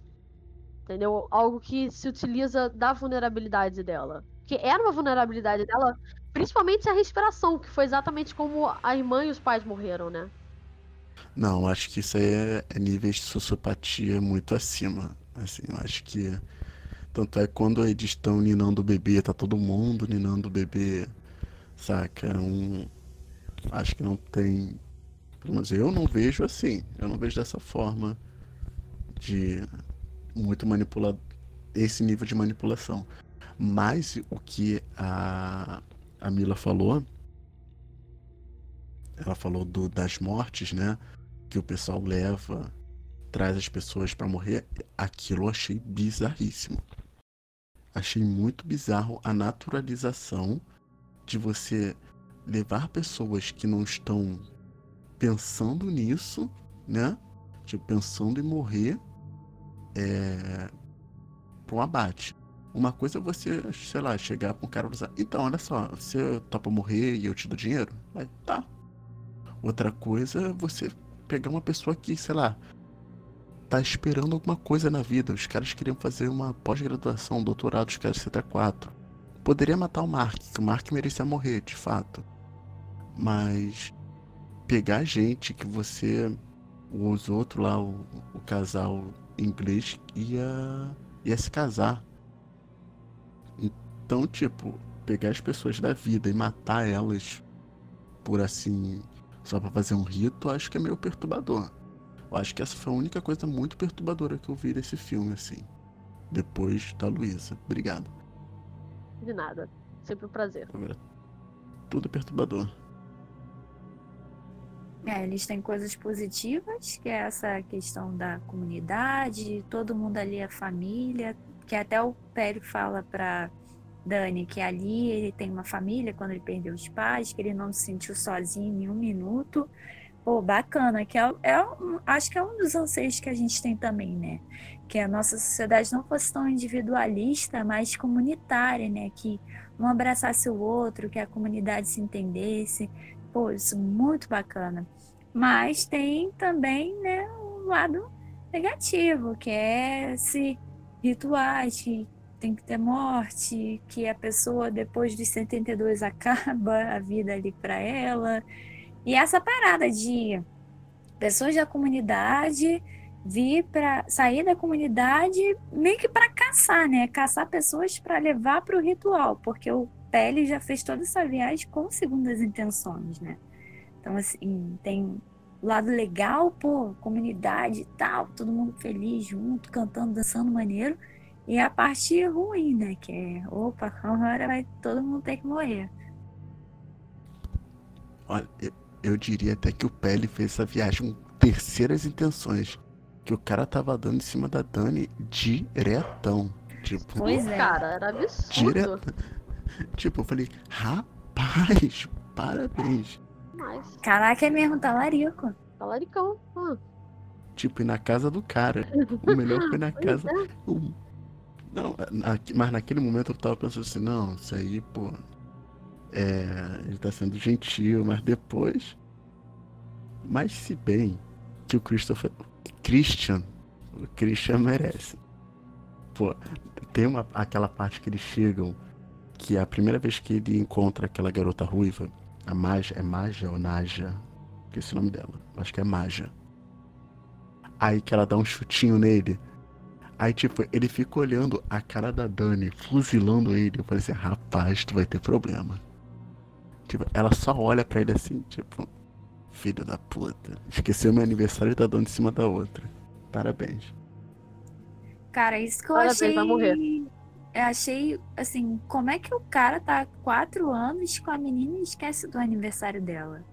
Entendeu? Algo que se utiliza da vulnerabilidade dela. Que era uma vulnerabilidade dela, principalmente a respiração, que foi exatamente como a irmã e os pais morreram, né? Não, acho que isso aí é, é níveis de sociopatia muito acima. Assim, eu acho que. Tanto é quando eles estão ninando o bebê, tá todo mundo ninando o bebê, saca? Um. Acho que não tem. Pelo menos eu não vejo assim. Eu não vejo dessa forma de muito manipular esse nível de manipulação. Mas o que a, a Mila falou, ela falou do, das mortes, né? que o pessoal leva, traz as pessoas para morrer, aquilo eu achei bizarríssimo. Achei muito bizarro a naturalização de você levar pessoas que não estão pensando nisso, né? Tipo, pensando em morrer é, um abate. Uma coisa é você, sei lá, chegar para um cara e dizer, então, olha só, você topa morrer e eu te dou dinheiro? Aí, tá. Outra coisa é você pegar uma pessoa que, sei lá, tá esperando alguma coisa na vida. Os caras queriam fazer uma pós-graduação, um doutorado, os caras CT4. Poderia matar o Mark, que o Mark merecia morrer, de fato. Mas pegar gente que você. Os outros lá, o, o casal inglês ia, ia se casar. Então, tipo, pegar as pessoas da vida e matar elas por assim só para fazer um rito, acho que é meio perturbador. Eu acho que essa foi a única coisa muito perturbadora que eu vi desse filme, assim. Depois da Luísa. Obrigado. De nada. Sempre um prazer. Tudo perturbador. É, eles têm coisas positivas, que é essa questão da comunidade, todo mundo ali é família, que até o Pério fala para Dani, que ali ele tem uma família quando ele perdeu os pais, que ele não se sentiu sozinho em um minuto. Pô, bacana, que é, é acho que é um dos anseios que a gente tem também, né? Que a nossa sociedade não fosse tão individualista, mas comunitária, né? Que um abraçasse o outro, que a comunidade se entendesse. Pô, isso muito bacana. Mas tem também, né, um lado negativo, que é esse rituais que tem que ter morte, que a pessoa depois dos 72 acaba a vida ali para ela. E essa parada de pessoas da comunidade vir para sair da comunidade meio que para caçar, né? Caçar pessoas para levar para o ritual, porque o Pele já fez toda essa viagem com segundas intenções, né? Então assim, tem lado legal, pô, comunidade e tal, todo mundo feliz junto, cantando, dançando maneiro. E a parte ruim, né? Que é, opa, agora vai todo mundo ter que morrer. Olha, eu, diria até que o Pele fez essa viagem com terceiras intenções. Que o cara tava dando em cima da Dani diretão. Tipo, Pois é. Cara, era absurdo. direto. Tipo, eu falei, rapaz, parabéns. Mas, Caraca, é mesmo, tá larico. talaricão. Ah, Tipo, ir na casa do cara. O melhor foi na casa. é. Não, na- mas naquele momento eu tava pensando assim, não, isso aí, pô. É. Ele tá sendo gentil, mas depois. Mas se bem que o Christopher. Christian. O Christian merece. Pô, tem uma, aquela parte que eles chegam. Que é a primeira vez que ele encontra aquela garota ruiva. A Maja. É Maja ou Naja? Esqueci o nome dela. Acho que é Maja. Aí que ela dá um chutinho nele. Aí, tipo, ele fica olhando a cara da Dani, fuzilando ele. Eu falei assim, rapaz, tu vai ter problema. Tipo, ela só olha pra ele assim, tipo, filho da puta. Esqueceu meu aniversário e tá dando em cima da outra. Parabéns. Cara, isso que eu Parabéns, achei. vai morrer. Eu achei, assim, como é que o cara tá há quatro anos com a menina e esquece do aniversário dela?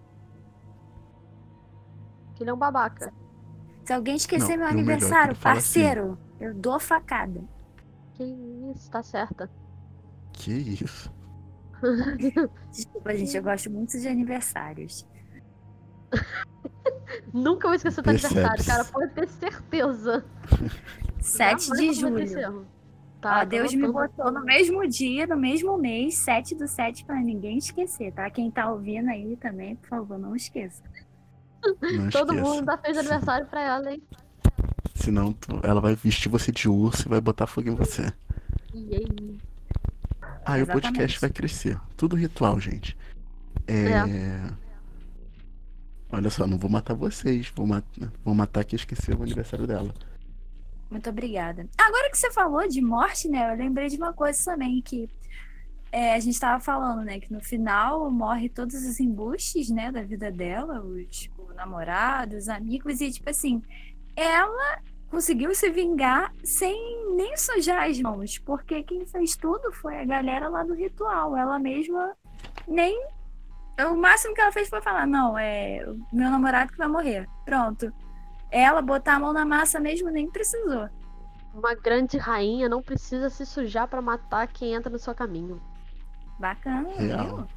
Que ele é um babaca. Se alguém esquecer Não, meu melhor é aniversário, fala assim, parceiro, eu dou facada. Que isso, tá certa. Que isso? Desculpa, gente, eu gosto muito de aniversários. Nunca vou esquecer teu Percebe-se. aniversário, cara. Pode ter certeza. 7 Jamais de julho. Ó, Tá, Deus me botou no mesmo dia, no mesmo mês, 7 do 7, pra ninguém esquecer, tá? Quem tá ouvindo aí também, por favor, não esqueça. Não Todo esqueça. mundo dá fez aniversário pra ela, hein? Senão ela vai vestir você de urso e vai botar fogo em você. E aí? Aí o Exatamente. podcast vai crescer. Tudo ritual, gente. É. Olha só, não vou matar vocês. Vou, mat... vou matar quem esqueceu o aniversário dela. Muito obrigada. Agora que você falou de morte, né? Eu lembrei de uma coisa também que é, a gente tava falando, né? Que no final morre todos os embustes, né? Da vida dela, os o namorado, os amigos, e tipo assim, ela conseguiu se vingar sem nem sujar as mãos, porque quem fez tudo foi a galera lá do ritual. Ela mesma nem. O máximo que ela fez foi falar: não, é meu namorado que vai morrer. Pronto. Ela botar a mão na massa mesmo nem precisou. Uma grande rainha não precisa se sujar pra matar quem entra no seu caminho. Bacana, Real.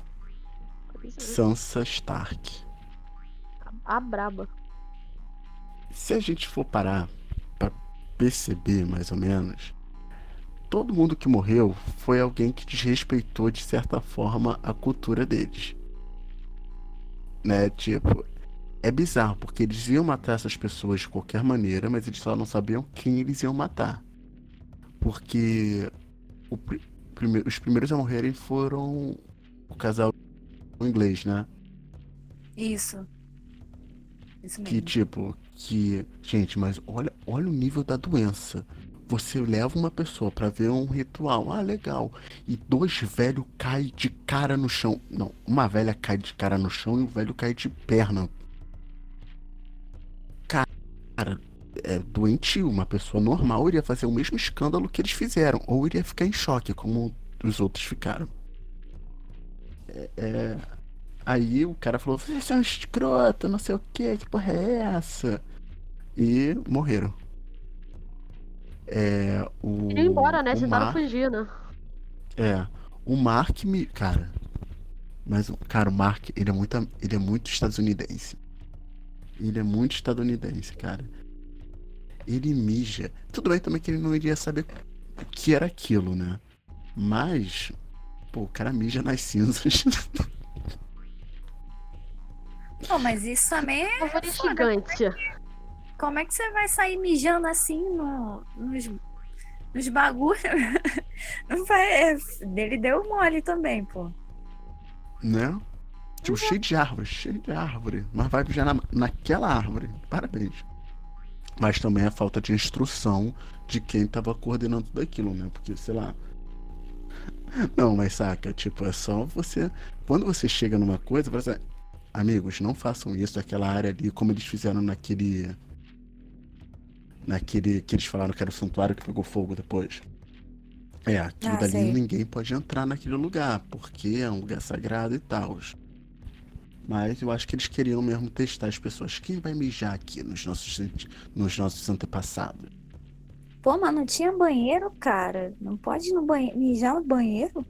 viu? Sansa Stark. A braba. Se a gente for parar perceber mais ou menos, todo mundo que morreu foi alguém que desrespeitou de certa forma a cultura deles. Né? Tipo, é bizarro, porque eles iam matar essas pessoas de qualquer maneira, mas eles só não sabiam quem eles iam matar. Porque o pri- prime- os primeiros a morrerem foram o casal inglês, né? Isso. Isso Que mesmo. tipo, que. Gente, mas olha, olha o nível da doença. Você leva uma pessoa pra ver um ritual, ah, legal. E dois velhos caem de cara no chão. Não, uma velha cai de cara no chão e o velho cai de perna. Cara, é doentio. Uma pessoa normal iria fazer o mesmo escândalo que eles fizeram. Ou iria ficar em choque, como os outros ficaram. É, é, Aí o cara falou: Você é um escroto, não sei o que, que porra é essa? E morreram. É. O. Queria ir embora, né? Tentaram Mar- fugir, né? É. O Mark me. Cara. Mas, o- cara, o Mark, ele é muito, ele é muito estadunidense. Ele é muito estadunidense, cara. Ele mija. Tudo bem também que ele não iria saber o que era aquilo, né? Mas. Pô, o cara mija nas cinzas. Pô, mas isso também é. Uma velha foda. gigante. Como é que você vai sair mijando assim no, nos, nos bagulhos? É, Dele deu mole também, pô. né? Tipo, cheio de árvore, cheio de árvore. Mas vai mijar na, naquela árvore. Parabéns. Mas também a falta de instrução de quem tava coordenando tudo aquilo, né? Porque, sei lá. Não, mas saca, tipo, é só você. Quando você chega numa coisa, você. amigos, não façam isso naquela área ali, como eles fizeram naquele. Naquele que eles falaram que era o santuário que pegou fogo depois. É, aquilo Ah, dali sei. ninguém pode entrar naquele lugar, porque é um lugar sagrado e tal. Mas eu acho que eles queriam mesmo testar as pessoas. Quem vai mijar aqui nos nossos, nos nossos antepassados? Pô, mas não tinha banheiro, cara. Não pode ir no banheiro, mijar no banheiro?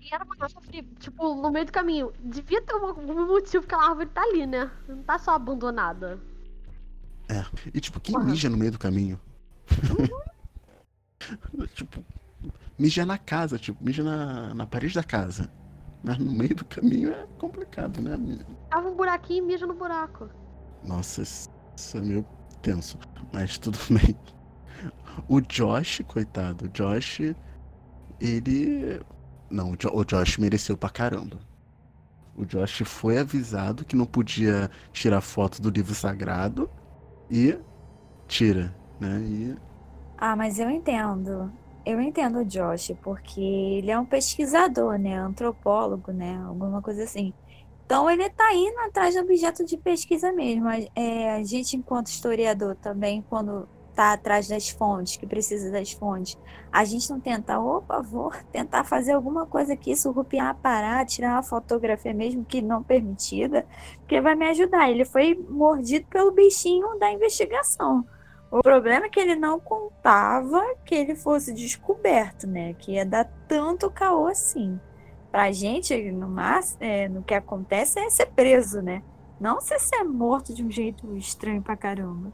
E era uma árvore, tipo, no meio do caminho. Devia ter um, algum motivo que a árvore tá ali, né? Não tá só abandonada. E tipo, quem Porra. mija no meio do caminho? tipo, mija na casa, tipo, mija na, na parede da casa. Mas no meio do caminho é complicado, né? Tava um buraquinho e mija no buraco. Nossa, isso é meio tenso. Mas tudo bem. O Josh, coitado, o Josh, ele. Não, o Josh mereceu pra caramba. O Josh foi avisado que não podia tirar foto do livro sagrado e tira, né? E Ah, mas eu entendo. Eu entendo o Josh, porque ele é um pesquisador, né? Antropólogo, né? Alguma coisa assim. Então ele tá indo atrás do objeto de pesquisa mesmo. É, a gente, enquanto historiador, também, quando tá atrás das fontes, que precisa das fontes, a gente não tenta, opa, vou tentar fazer alguma coisa aqui, surrupiar, parar, tirar uma fotografia mesmo que não permitida, porque vai me ajudar. Ele foi mordido pelo bichinho da investigação. O problema é que ele não contava que ele fosse descoberto, né? Que ia dar tanto caô assim. Pra gente, no, mas, é, no que acontece é ser preso, né? Não ser ser morto de um jeito estranho pra caramba.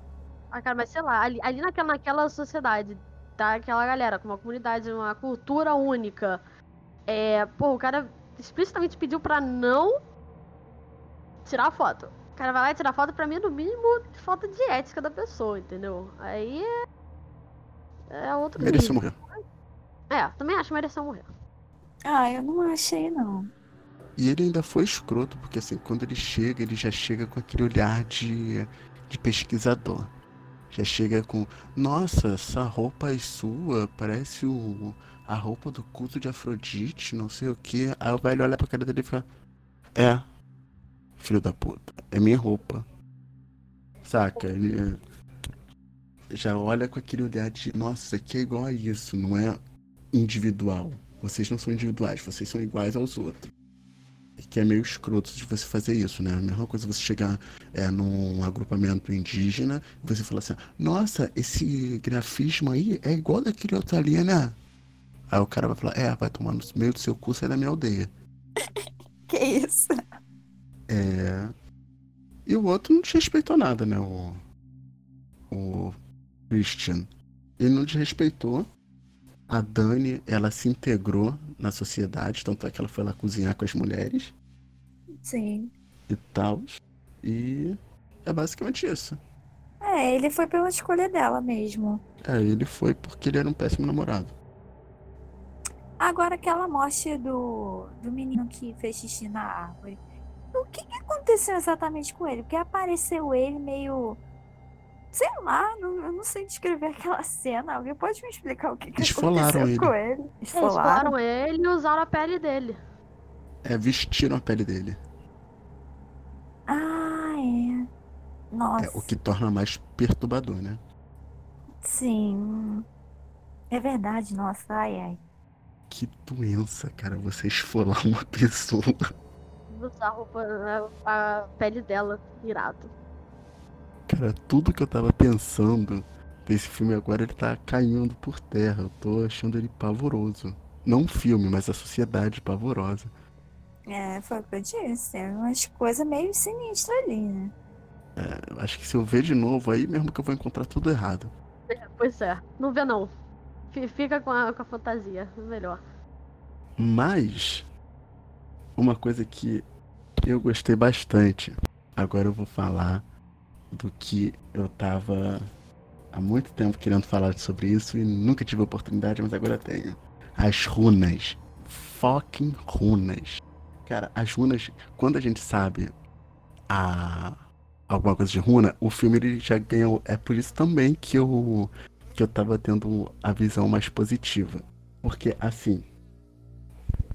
Ah, cara, mas sei lá, ali, ali naquela, naquela sociedade, tá? Aquela galera com uma comunidade, uma cultura única. É, pô, o cara explicitamente pediu pra não tirar a foto. O cara vai lá e tira a foto, pra mim, no mínimo, falta de ética da pessoa, entendeu? Aí é. É outro mereceu nível. morrer. É, também acho que mereceu morrer. Ah, eu não achei, não. E ele ainda foi escroto, porque assim, quando ele chega, ele já chega com aquele olhar de, de pesquisador. Já chega com, nossa, essa roupa é sua, parece o, a roupa do culto de Afrodite, não sei o que. Aí o velho olha pra cara dele e fala, é, filho da puta, é minha roupa. Saca? Ele já olha com aquele olhar de, nossa, isso aqui é igual a isso, não é individual. Vocês não são individuais, vocês são iguais aos outros. Que é meio escroto de você fazer isso, né? A mesma coisa você chegar é, num agrupamento indígena e você falar assim, nossa, esse grafismo aí é igual daquele outro ali, né? Aí o cara vai falar, é, vai tomar no meio do seu cu, sai da minha aldeia. Que isso? É. E o outro não desrespeitou nada, né? O. O Christian. Ele não desrespeitou. A Dani, ela se integrou na sociedade, tanto é que ela foi lá cozinhar com as mulheres Sim. e tal. E é basicamente isso. É, ele foi pela escolha dela mesmo. É, ele foi porque ele era um péssimo namorado. Agora, aquela morte do, do menino que fez xixi na árvore. O que, que aconteceu exatamente com ele? Porque apareceu ele meio. Sei lá, não, eu não sei descrever aquela cena. Alguém pode me explicar o que, que Esfolaram aconteceu com ele? Esfolaram? falaram ele e usaram a pele dele. É, vestiram a pele dele. Ah, é. Nossa, É o que torna mais perturbador, né? sim. É verdade, nossa, ai, ai. Que doença, cara, você esfolar uma pessoa. Usar a roupa, a, a pele dela, irado. Cara, tudo que eu tava pensando desse filme agora, ele tá caindo por terra. Eu tô achando ele pavoroso. Não o filme, mas a sociedade pavorosa. É, foi o que eu disse. É umas coisas meio sinistras ali, né? É, eu acho que se eu ver de novo, aí mesmo que eu vou encontrar tudo errado. É, pois é, não vê não. Fi- Fica com a, com a fantasia, melhor. Mas, uma coisa que eu gostei bastante. Agora eu vou falar do que eu tava há muito tempo querendo falar sobre isso e nunca tive oportunidade, mas agora tenho. As runas. Fucking runas. Cara, as runas, quando a gente sabe a alguma coisa de runa, o filme ele já ganhou. É por isso também que eu que eu tava tendo a visão mais positiva. Porque assim,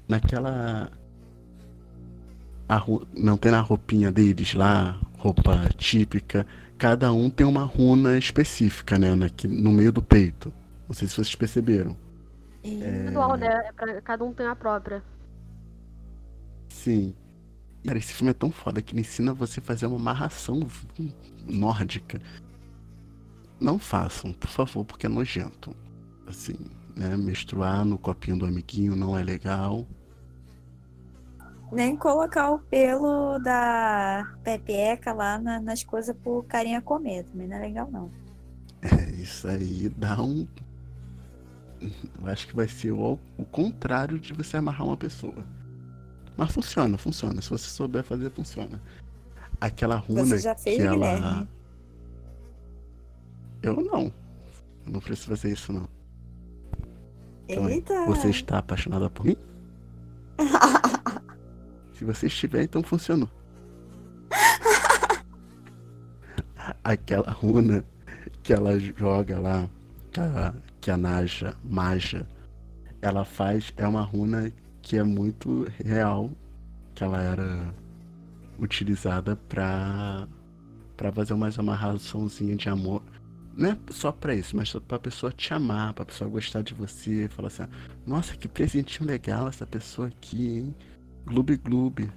naquela a, não tem na roupinha deles lá, roupa típica. Cada um tem uma runa específica, né? no meio do peito. Não sei se vocês perceberam. É individual, né? É cada um tem a própria. Sim. Cara, esse filme é tão foda que ele ensina você a fazer uma amarração nórdica. Não façam, por favor, porque é nojento. Assim, né? Menstruar no copinho do amiguinho não é legal. Nem colocar o pelo da pepeca lá na, nas coisas pro carinha comer. Também não é legal, não. É, isso aí dá um. Eu acho que vai ser o, o contrário de você amarrar uma pessoa. Mas funciona, funciona. Se você souber fazer, funciona. Aquela runa você já fez, que ela. Guilherme? Eu não. Eu não preciso fazer isso, não. Então, Eita! Você está apaixonada por mim? Se você estiver, então funcionou. Aquela runa que ela joga lá, que a, que a Naja, Maja, ela faz, é uma runa que é muito real, que ela era utilizada pra, pra fazer uma amarraçãozinha de amor. Não é só pra isso, mas pra pessoa te amar, pra pessoa gostar de você, falar assim, nossa, que presentinho legal essa pessoa aqui, hein? Gloob Gloob.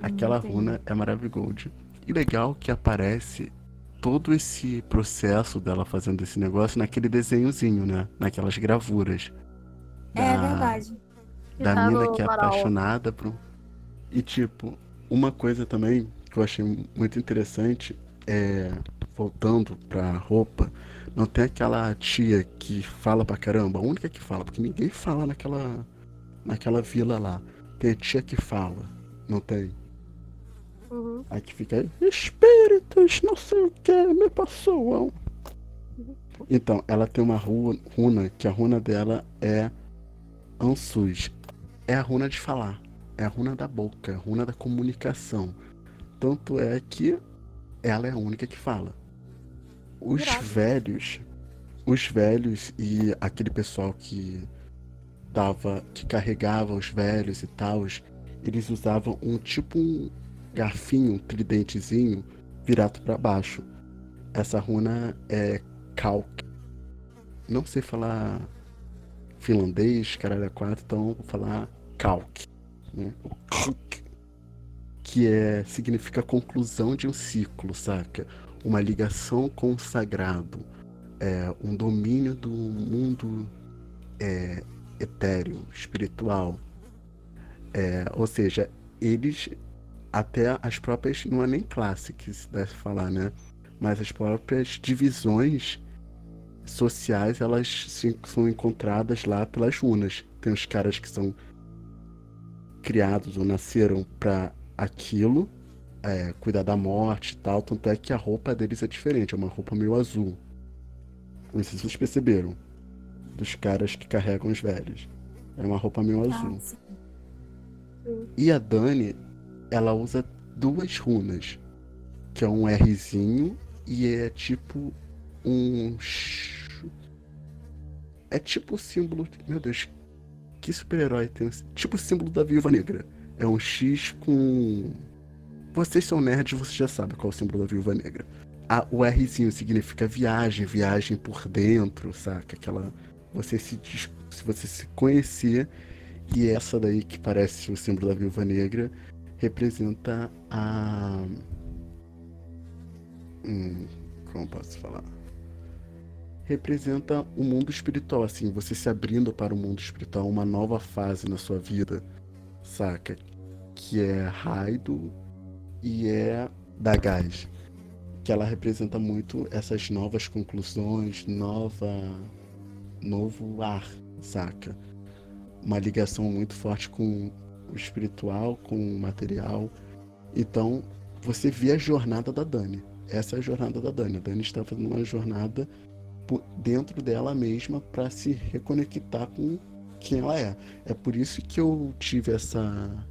Aquela Entendi. runa é maravilhosa. E legal que aparece todo esse processo dela fazendo esse negócio naquele desenhozinho, né? Naquelas gravuras. É verdade da tá mina que é apaixonada por. E tipo, uma coisa também que eu achei muito interessante é. Voltando pra roupa, não tem aquela tia que fala pra caramba, a única que fala, porque ninguém fala naquela. naquela vila lá. Tem a tia que fala, não tem? Uhum. Aí que fica aí, espíritos, não sei o que, me possuam. Uhum. Então, ela tem uma runa, que a runa dela é Ansus é a runa de falar, é a runa da boca, é a runa da comunicação. Tanto é que ela é a única que fala. Os velhos, os velhos e aquele pessoal que tava, que carregava os velhos e tal, eles usavam um tipo um garfinho, um tridentezinho virado para baixo. Essa runa é Kalk. Não sei falar finlandês, caralho, é quatro, então vou falar Kalk, né? Que é, significa conclusão de um ciclo, saca? Uma ligação com o sagrado, é, um domínio do mundo é, etéreo, espiritual. É, ou seja, eles, até as próprias, não é nem classe que se deve falar, né? Mas as próprias divisões sociais, elas são encontradas lá pelas runas. Tem os caras que são criados ou nasceram para aquilo, é, cuidar da morte e tal. Tanto é que a roupa deles é diferente, é uma roupa meio azul. Não sei se vocês perceberam. Dos caras que carregam os velhos. É uma roupa meio azul. Nossa. E a Dani, ela usa duas runas. Que é um Rzinho e é tipo um. É tipo o símbolo. Meu Deus, que super-herói tem tipo o símbolo da viúva negra? É um X com. Vocês são nerds, você já sabe qual é o símbolo da viúva negra. A, o Rzinho significa viagem, viagem por dentro, saca? Aquela. Você se, se você se conhecer. E essa daí que parece o símbolo da viúva negra representa a. Hum, como posso falar? representa o mundo espiritual, assim, você se abrindo para o mundo espiritual, uma nova fase na sua vida, saca? Que é Raido e é Dagaz. Que ela representa muito essas novas conclusões, nova. Novo ar, saca? Uma ligação muito forte com o espiritual, com o material. Então, você vê a jornada da Dani. Essa é a jornada da Dani. A Dani está fazendo uma jornada dentro dela mesma para se reconectar com quem ela é. É por isso que eu tive essa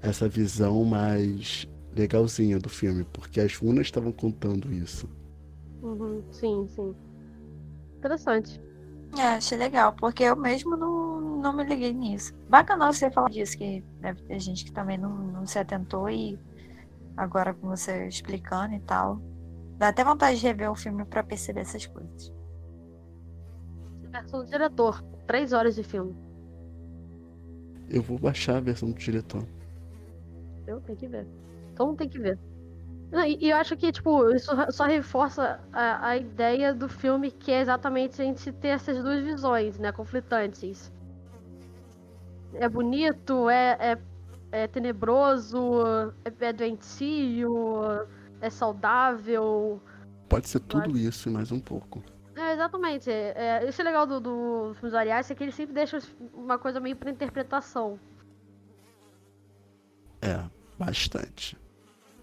essa visão mais legalzinha do filme, porque as runas estavam contando isso. Uhum, sim, sim. Interessante. É, achei legal, porque eu mesmo não, não me liguei nisso. Bacana você falar disso, que deve ter gente que também não, não se atentou e agora com você explicando e tal. Dá até vontade de rever o filme para perceber essas coisas. Versão do diretor, três horas de filme. Eu vou baixar a versão do diretor. Eu tenho que ver. Todo mundo tem que ver. Não, e, e eu acho que, tipo, isso só reforça a, a ideia do filme, que é exatamente a gente ter essas duas visões, né, conflitantes. É bonito, é, é, é tenebroso, é, é doentio, é saudável. Pode ser tudo isso e mais um pouco. É, exatamente. É, esse é legal do, do filme do Arias é que ele sempre deixa uma coisa meio pra interpretação. É, bastante.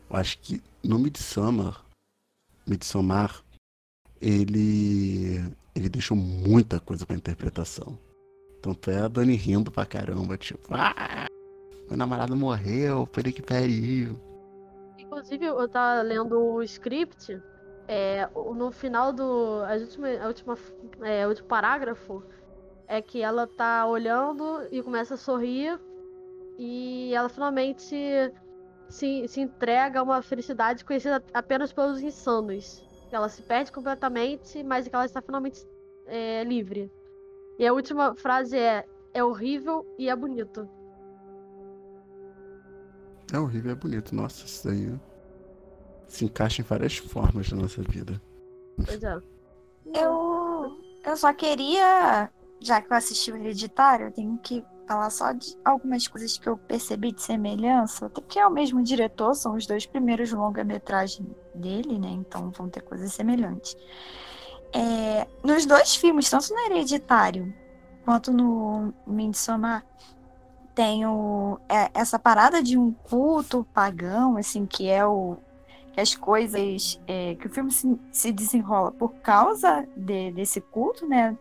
Eu acho que no Midsommar, Midsommar, ele ele deixou muita coisa pra interpretação. Tanto é a Dani rindo pra caramba, tipo, ah, meu namorado morreu, foi que pariu. Inclusive, eu tava lendo o script, é, no final do. A última, a última, é, último parágrafo é que ela tá olhando e começa a sorrir. E ela finalmente se, se entrega a uma felicidade conhecida apenas pelos insanos. Ela se perde completamente, mas que ela está finalmente é, livre. E a última frase é: é horrível e é bonito. É horrível e é bonito. Nossa, isso aí se encaixa em várias formas da nossa vida. Pois é. Eu, eu só queria, já que eu assisti o Hereditário, eu tenho que falar só de algumas coisas que eu percebi de semelhança, até porque é o mesmo diretor, são os dois primeiros longa-metragem dele, né? Então vão ter coisas semelhantes. É, nos dois filmes, tanto no Hereditário quanto no Midsommar, tem o, é, essa parada de um culto pagão, assim, que é o que as coisas é, que o filme se, se desenrola por causa de, desse culto, né?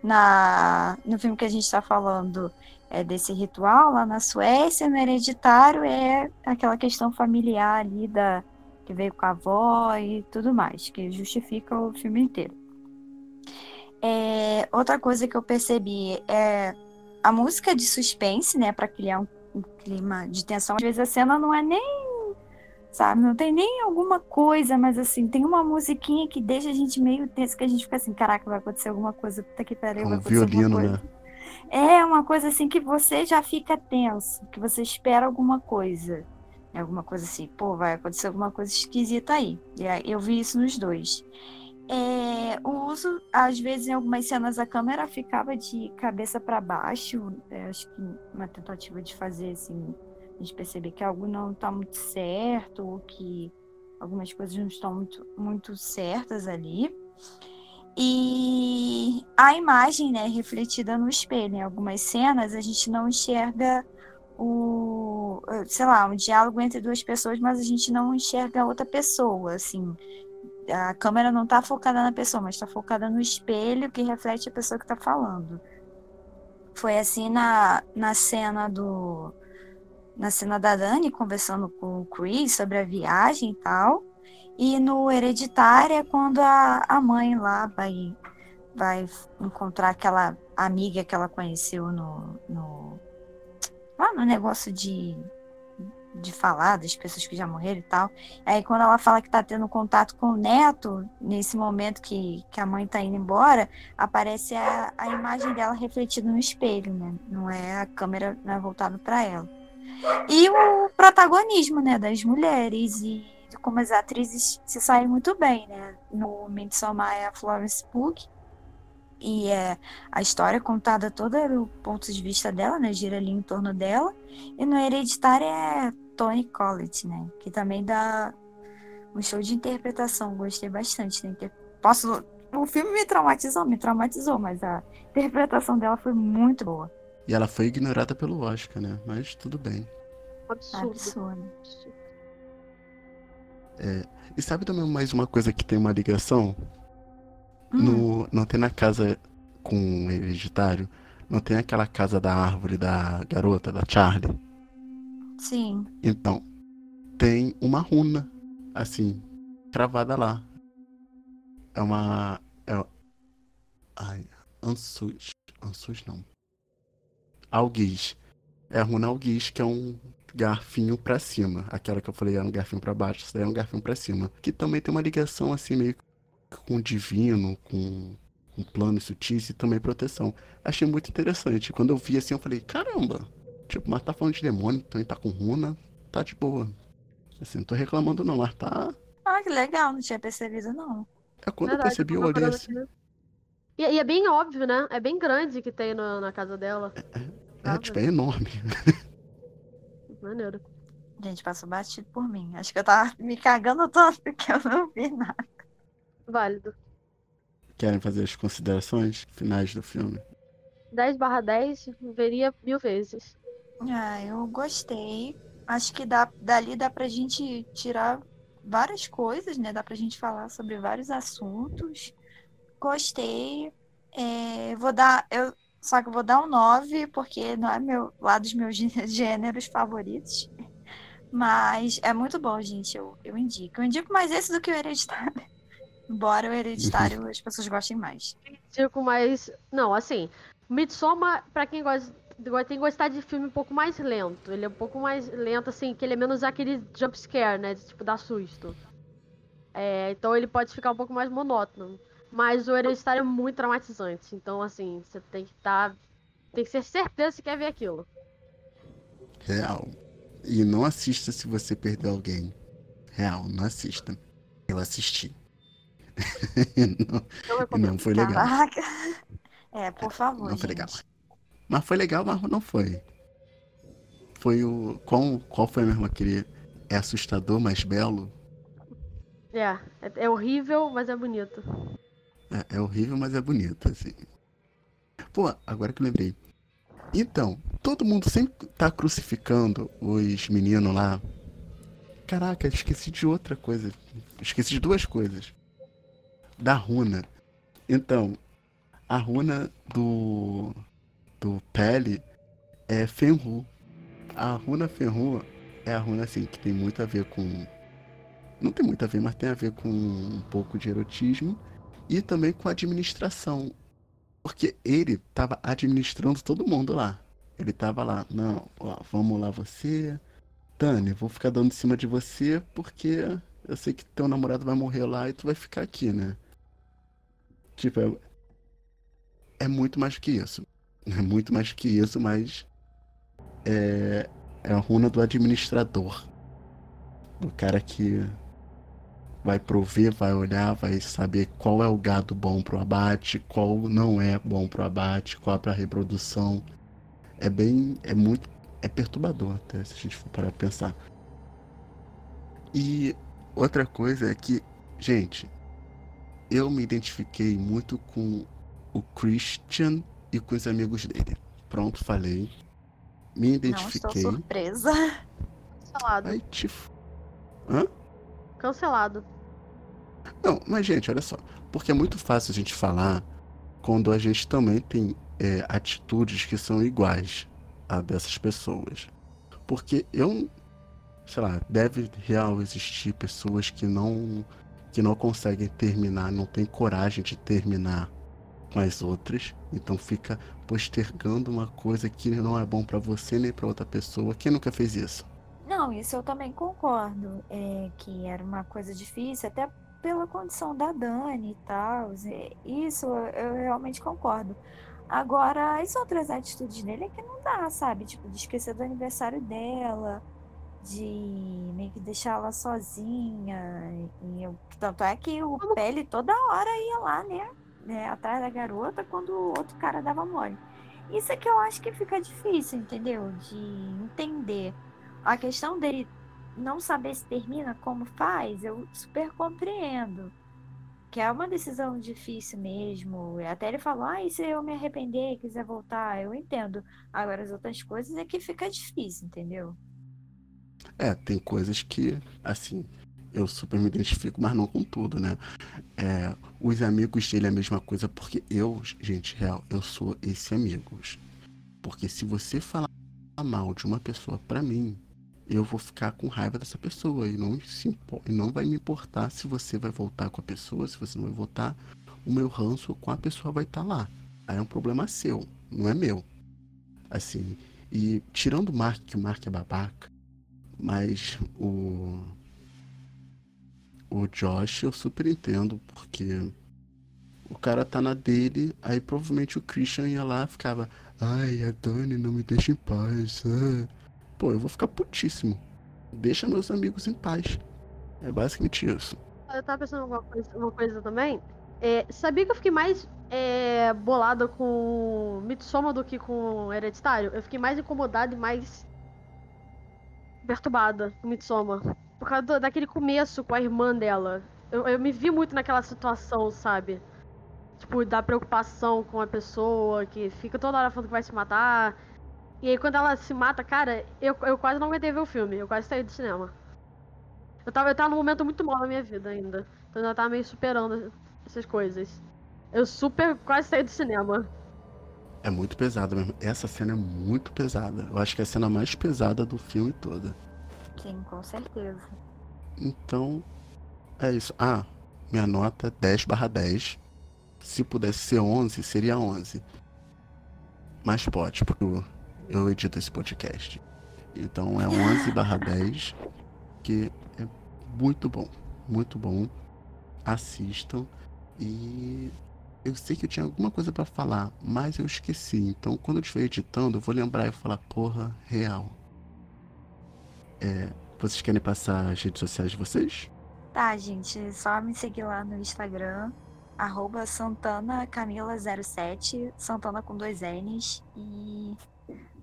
Na, no filme que a gente está falando, é, desse ritual lá na Suécia, no hereditário é aquela questão familiar ali da que veio com a avó e tudo mais, que justifica o filme inteiro. É, outra coisa que eu percebi é a música de suspense, né, para criar um, um, clima de tensão. Às vezes a cena não é nem, sabe, não tem nem alguma coisa, mas assim, tem uma musiquinha que deixa a gente meio tenso, que a gente fica assim, caraca, vai acontecer alguma coisa, puta que pariu, vai acontecer violino, alguma coisa. Né? É uma coisa assim que você já fica tenso, que você espera alguma coisa. É alguma coisa assim, pô, vai acontecer alguma coisa esquisita aí. E eu vi isso nos dois. É, o uso, às vezes, em algumas cenas, a câmera ficava de cabeça para baixo. É, acho que uma tentativa de fazer assim, a gente perceber que algo não está muito certo, ou que algumas coisas não estão muito, muito certas ali. E a imagem, né, refletida no espelho. Em algumas cenas a gente não enxerga o, sei lá, um diálogo entre duas pessoas, mas a gente não enxerga outra pessoa, assim. A câmera não está focada na pessoa, mas está focada no espelho que reflete a pessoa que está falando. Foi assim na, na cena do na cena da Dani conversando com o Chris sobre a viagem e tal. E no Hereditário é quando a, a mãe lá vai, vai encontrar aquela amiga que ela conheceu no, no lá no negócio de, de falar das pessoas que já morreram e tal. Aí quando ela fala que tá tendo contato com o neto, nesse momento que, que a mãe tá indo embora, aparece a, a imagem dela refletida no espelho, né? Não é a câmera não é voltada para ela. E o protagonismo, né, das mulheres e como as atrizes se saem muito bem, né? No Midsommar é a Florence Pugh, e é a história contada toda do ponto de vista dela, né? Gira ali em torno dela. E no Hereditário é Tony Collette, né? Que também dá um show de interpretação. Gostei bastante, né? Posso... O filme me traumatizou, me traumatizou, mas a interpretação dela foi muito boa. E ela foi ignorada pelo Oscar, né? Mas tudo bem. Absurdo. Absurdo. É, e sabe também mais uma coisa que tem uma ligação? Hum. No, não tem na casa com o hereditário, não tem aquela casa da árvore da garota, da Charlie? Sim. Então, tem uma runa, assim, cravada lá. É uma. É, ai, Ansus. Ansus não. Alguis. É a runa Alguis, que é um garfinho para cima. Aquela que eu falei era um garfinho para baixo, essa daí é um garfinho para cima. Que também tem uma ligação assim meio com o divino, com, com planos sutis e também proteção. Achei muito interessante. Quando eu vi assim, eu falei, caramba, tipo, mas tá falando de demônio, também tá com runa, tá de boa. Assim, não tô reclamando não, mas tá. Ah, que legal, não tinha percebido, não. É quando Verdade, eu percebi, eu olhei assim. E, e, é bem óbvio, né? É bem grande que tem na, na casa dela. É, é, é tipo, é enorme. Maneiro. Gente, passou batido por mim. Acho que eu tava me cagando tanto que eu não vi nada. Válido. Querem fazer as considerações finais do filme? 10 barra 10, veria mil vezes. Ah, eu gostei. Acho que dá, dali dá pra gente tirar várias coisas, né? Dá pra gente falar sobre vários assuntos. Gostei. É, vou dar. Eu, só que eu vou dar um 9, porque não é meu, lá dos meus gêneros favoritos. Mas é muito bom, gente. Eu, eu indico. Eu indico mais esse do que o Hereditário. Embora o Hereditário as pessoas gostem mais. Indico mais. Não, assim. Midsommar, pra quem gosta tem que gostar de filme um pouco mais lento. Ele é um pouco mais lento, assim, que ele é menos aquele jump scare, né? Tipo, dá susto. É, então ele pode ficar um pouco mais monótono. Mas o Hereditário é muito traumatizante. Então, assim, você tem que estar. Tá, tem que ser certeza que quer ver aquilo. Real. E não assista se você perdeu alguém. Real, não assista. Eu assisti. não, não, foi legal. Caraca. É, por favor. Não gente. foi legal. Mas foi legal, mas não foi. Foi o. Qual, qual foi mesmo aquele. É assustador, mas belo? É, é, é horrível, mas é bonito. É, é, horrível, mas é bonito, assim. Pô, agora que eu lembrei. Então, todo mundo sempre tá crucificando os meninos lá. Caraca, esqueci de outra coisa. Esqueci de duas coisas. Da runa. Então, a runa do do Pele é Fenru. A runa Fenru é a runa assim que tem muito a ver com. Não tem muito a ver, mas tem a ver com um pouco de erotismo e também com administração. Porque ele estava administrando todo mundo lá. Ele estava lá, não, ó, vamos lá você. Tânia, vou ficar dando em cima de você porque eu sei que teu namorado vai morrer lá e tu vai ficar aqui, né? Tipo, é, é muito mais que isso. É muito mais que isso, mas é, é a runa do administrador. Do cara que vai prover, vai olhar, vai saber qual é o gado bom pro abate, qual não é bom pro abate, qual é pra reprodução. É bem. É muito. É perturbador até, se a gente for parar pra pensar. E outra coisa é que, gente, eu me identifiquei muito com o Christian e com os amigos dele. Pronto, falei. Me identifiquei. Não, estou surpresa. Cancelado. Aí, te... Hã? Cancelado. Não, mas gente, olha só. Porque é muito fácil a gente falar quando a gente também tem é, atitudes que são iguais a dessas pessoas. Porque eu, sei lá, deve real existir pessoas que não que não conseguem terminar, não têm coragem de terminar com as outras, então fica postergando uma coisa que não é bom para você nem para outra pessoa. Quem nunca fez isso? Não, isso eu também concordo, é que era uma coisa difícil, até pela condição da Dani e tal. Isso eu realmente concordo. Agora, as outras atitudes dele é que não dá, sabe? Tipo, de esquecer do aniversário dela, de meio que deixar ela sozinha. E eu, tanto é que o Pele toda hora ia lá, né? né? Atrás da garota quando o outro cara dava mole. Isso é que eu acho que fica difícil, entendeu? De entender. A questão dele não saber se termina como faz, eu super compreendo. Que é uma decisão difícil mesmo. Até ele falou, ah, e se eu me arrepender e quiser voltar? Eu entendo. Agora, as outras coisas é que fica difícil, entendeu? É, tem coisas que, assim, eu super me identifico, mas não com tudo, né? É, os amigos dele é a mesma coisa, porque eu, gente, real, eu sou esse amigos. Porque se você falar mal de uma pessoa para mim, eu vou ficar com raiva dessa pessoa e não, se e não vai me importar se você vai voltar com a pessoa, se você não vai voltar, o meu ranço com a pessoa vai estar tá lá. aí é um problema seu, não é meu. Assim, e tirando o Mark, que o Mark é babaca, mas o. O Josh eu super entendo, porque o cara tá na dele, aí provavelmente o Christian ia lá ficava. Ai, a Dani não me deixa em paz. Ah. Pô, eu vou ficar putíssimo. Deixa meus amigos em paz. É basicamente isso. Eu tava pensando uma coisa, uma coisa também. É, sabia que eu fiquei mais é, bolada com Mitsoma do que com Hereditário? Eu fiquei mais incomodada e mais perturbada com Mitsoma. Por causa do, daquele começo com a irmã dela. Eu, eu me vi muito naquela situação, sabe? Tipo, da preocupação com a pessoa que fica toda hora falando que vai se matar. E aí quando ela se mata, cara, eu, eu quase não aguentei ver o filme. Eu quase saí do cinema. Eu tava, eu tava num momento muito mal na minha vida ainda. Então eu tava meio superando essas coisas. Eu super quase saí do cinema. É muito pesada mesmo. Essa cena é muito pesada. Eu acho que é a cena mais pesada do filme toda. Sim, com certeza. Então, é isso. Ah, minha nota é 10 barra 10. Se pudesse ser 11, seria 11. Mas pode, porque eu, edito esse podcast. Então é 11 barra 10, que é muito bom. Muito bom. Assistam. E eu sei que eu tinha alguma coisa para falar, mas eu esqueci. Então, quando eu estiver editando, eu vou lembrar e falar, porra, real. É, vocês querem passar as redes sociais de vocês? Tá, gente, só me seguir lá no Instagram, arroba santanacamila07, Santana com dois N's. E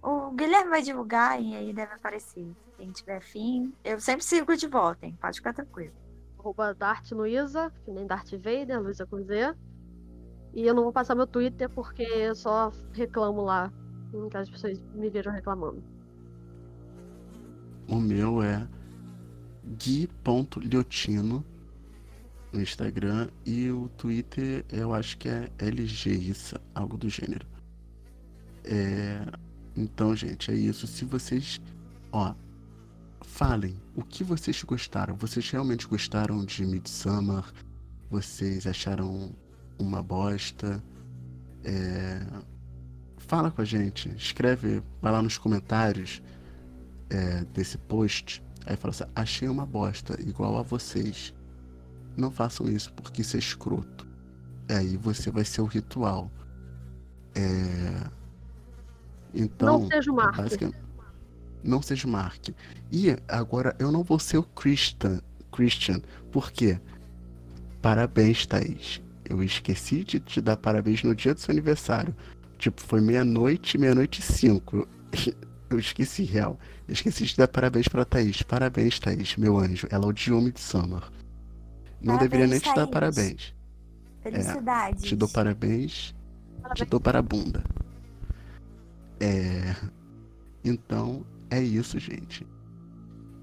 o Guilherme vai divulgar e aí deve aparecer. Quem tiver fim, eu sempre sigo de volta, hein? Pode ficar tranquilo. Arroba Dart Luiza, que nem Dart Vader, Luiza com Z. E eu não vou passar meu Twitter porque eu só reclamo lá. Que as pessoas me vejam reclamando. O meu é gui.liotino no Instagram e o Twitter eu acho que é LG isso, algo do gênero. É... Então, gente, é isso. Se vocês, ó, falem o que vocês gostaram. Vocês realmente gostaram de Midsummer? Vocês acharam uma bosta? É... Fala com a gente, escreve, vai lá nos comentários é, desse post. Aí fala assim: achei uma bosta, igual a vocês. Não façam isso porque isso é escroto. Aí você vai ser o ritual. É... Então. Não seja o Mark. Não seja o Mark. E agora eu não vou ser o Christian. Christian. Por quê? Parabéns, Thaís. Eu esqueci de te dar parabéns no dia do seu aniversário. Tipo, foi meia-noite, meia-noite e cinco. Eu esqueci, real. Eu esqueci de dar parabéns pra Thaís. Parabéns, Thaís, meu anjo. Ela odiou Midsommar. Não Parabéns, deveria nem te dar Thaís. parabéns. Felicidades. Te dou parabéns. Te dou para a bunda. É... Então, é isso, gente.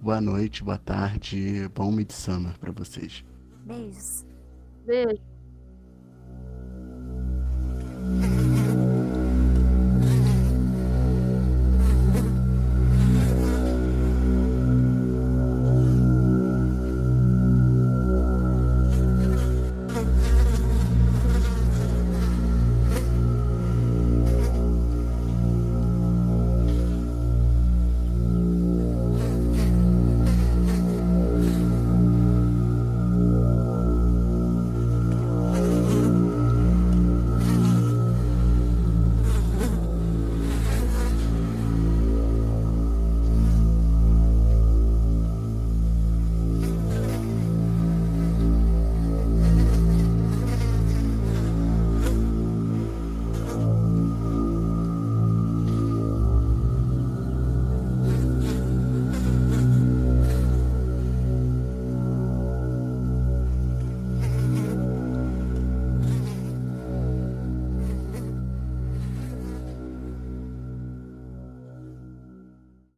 Boa noite, boa tarde, bom midsummer para vocês. Beijos. Beijo.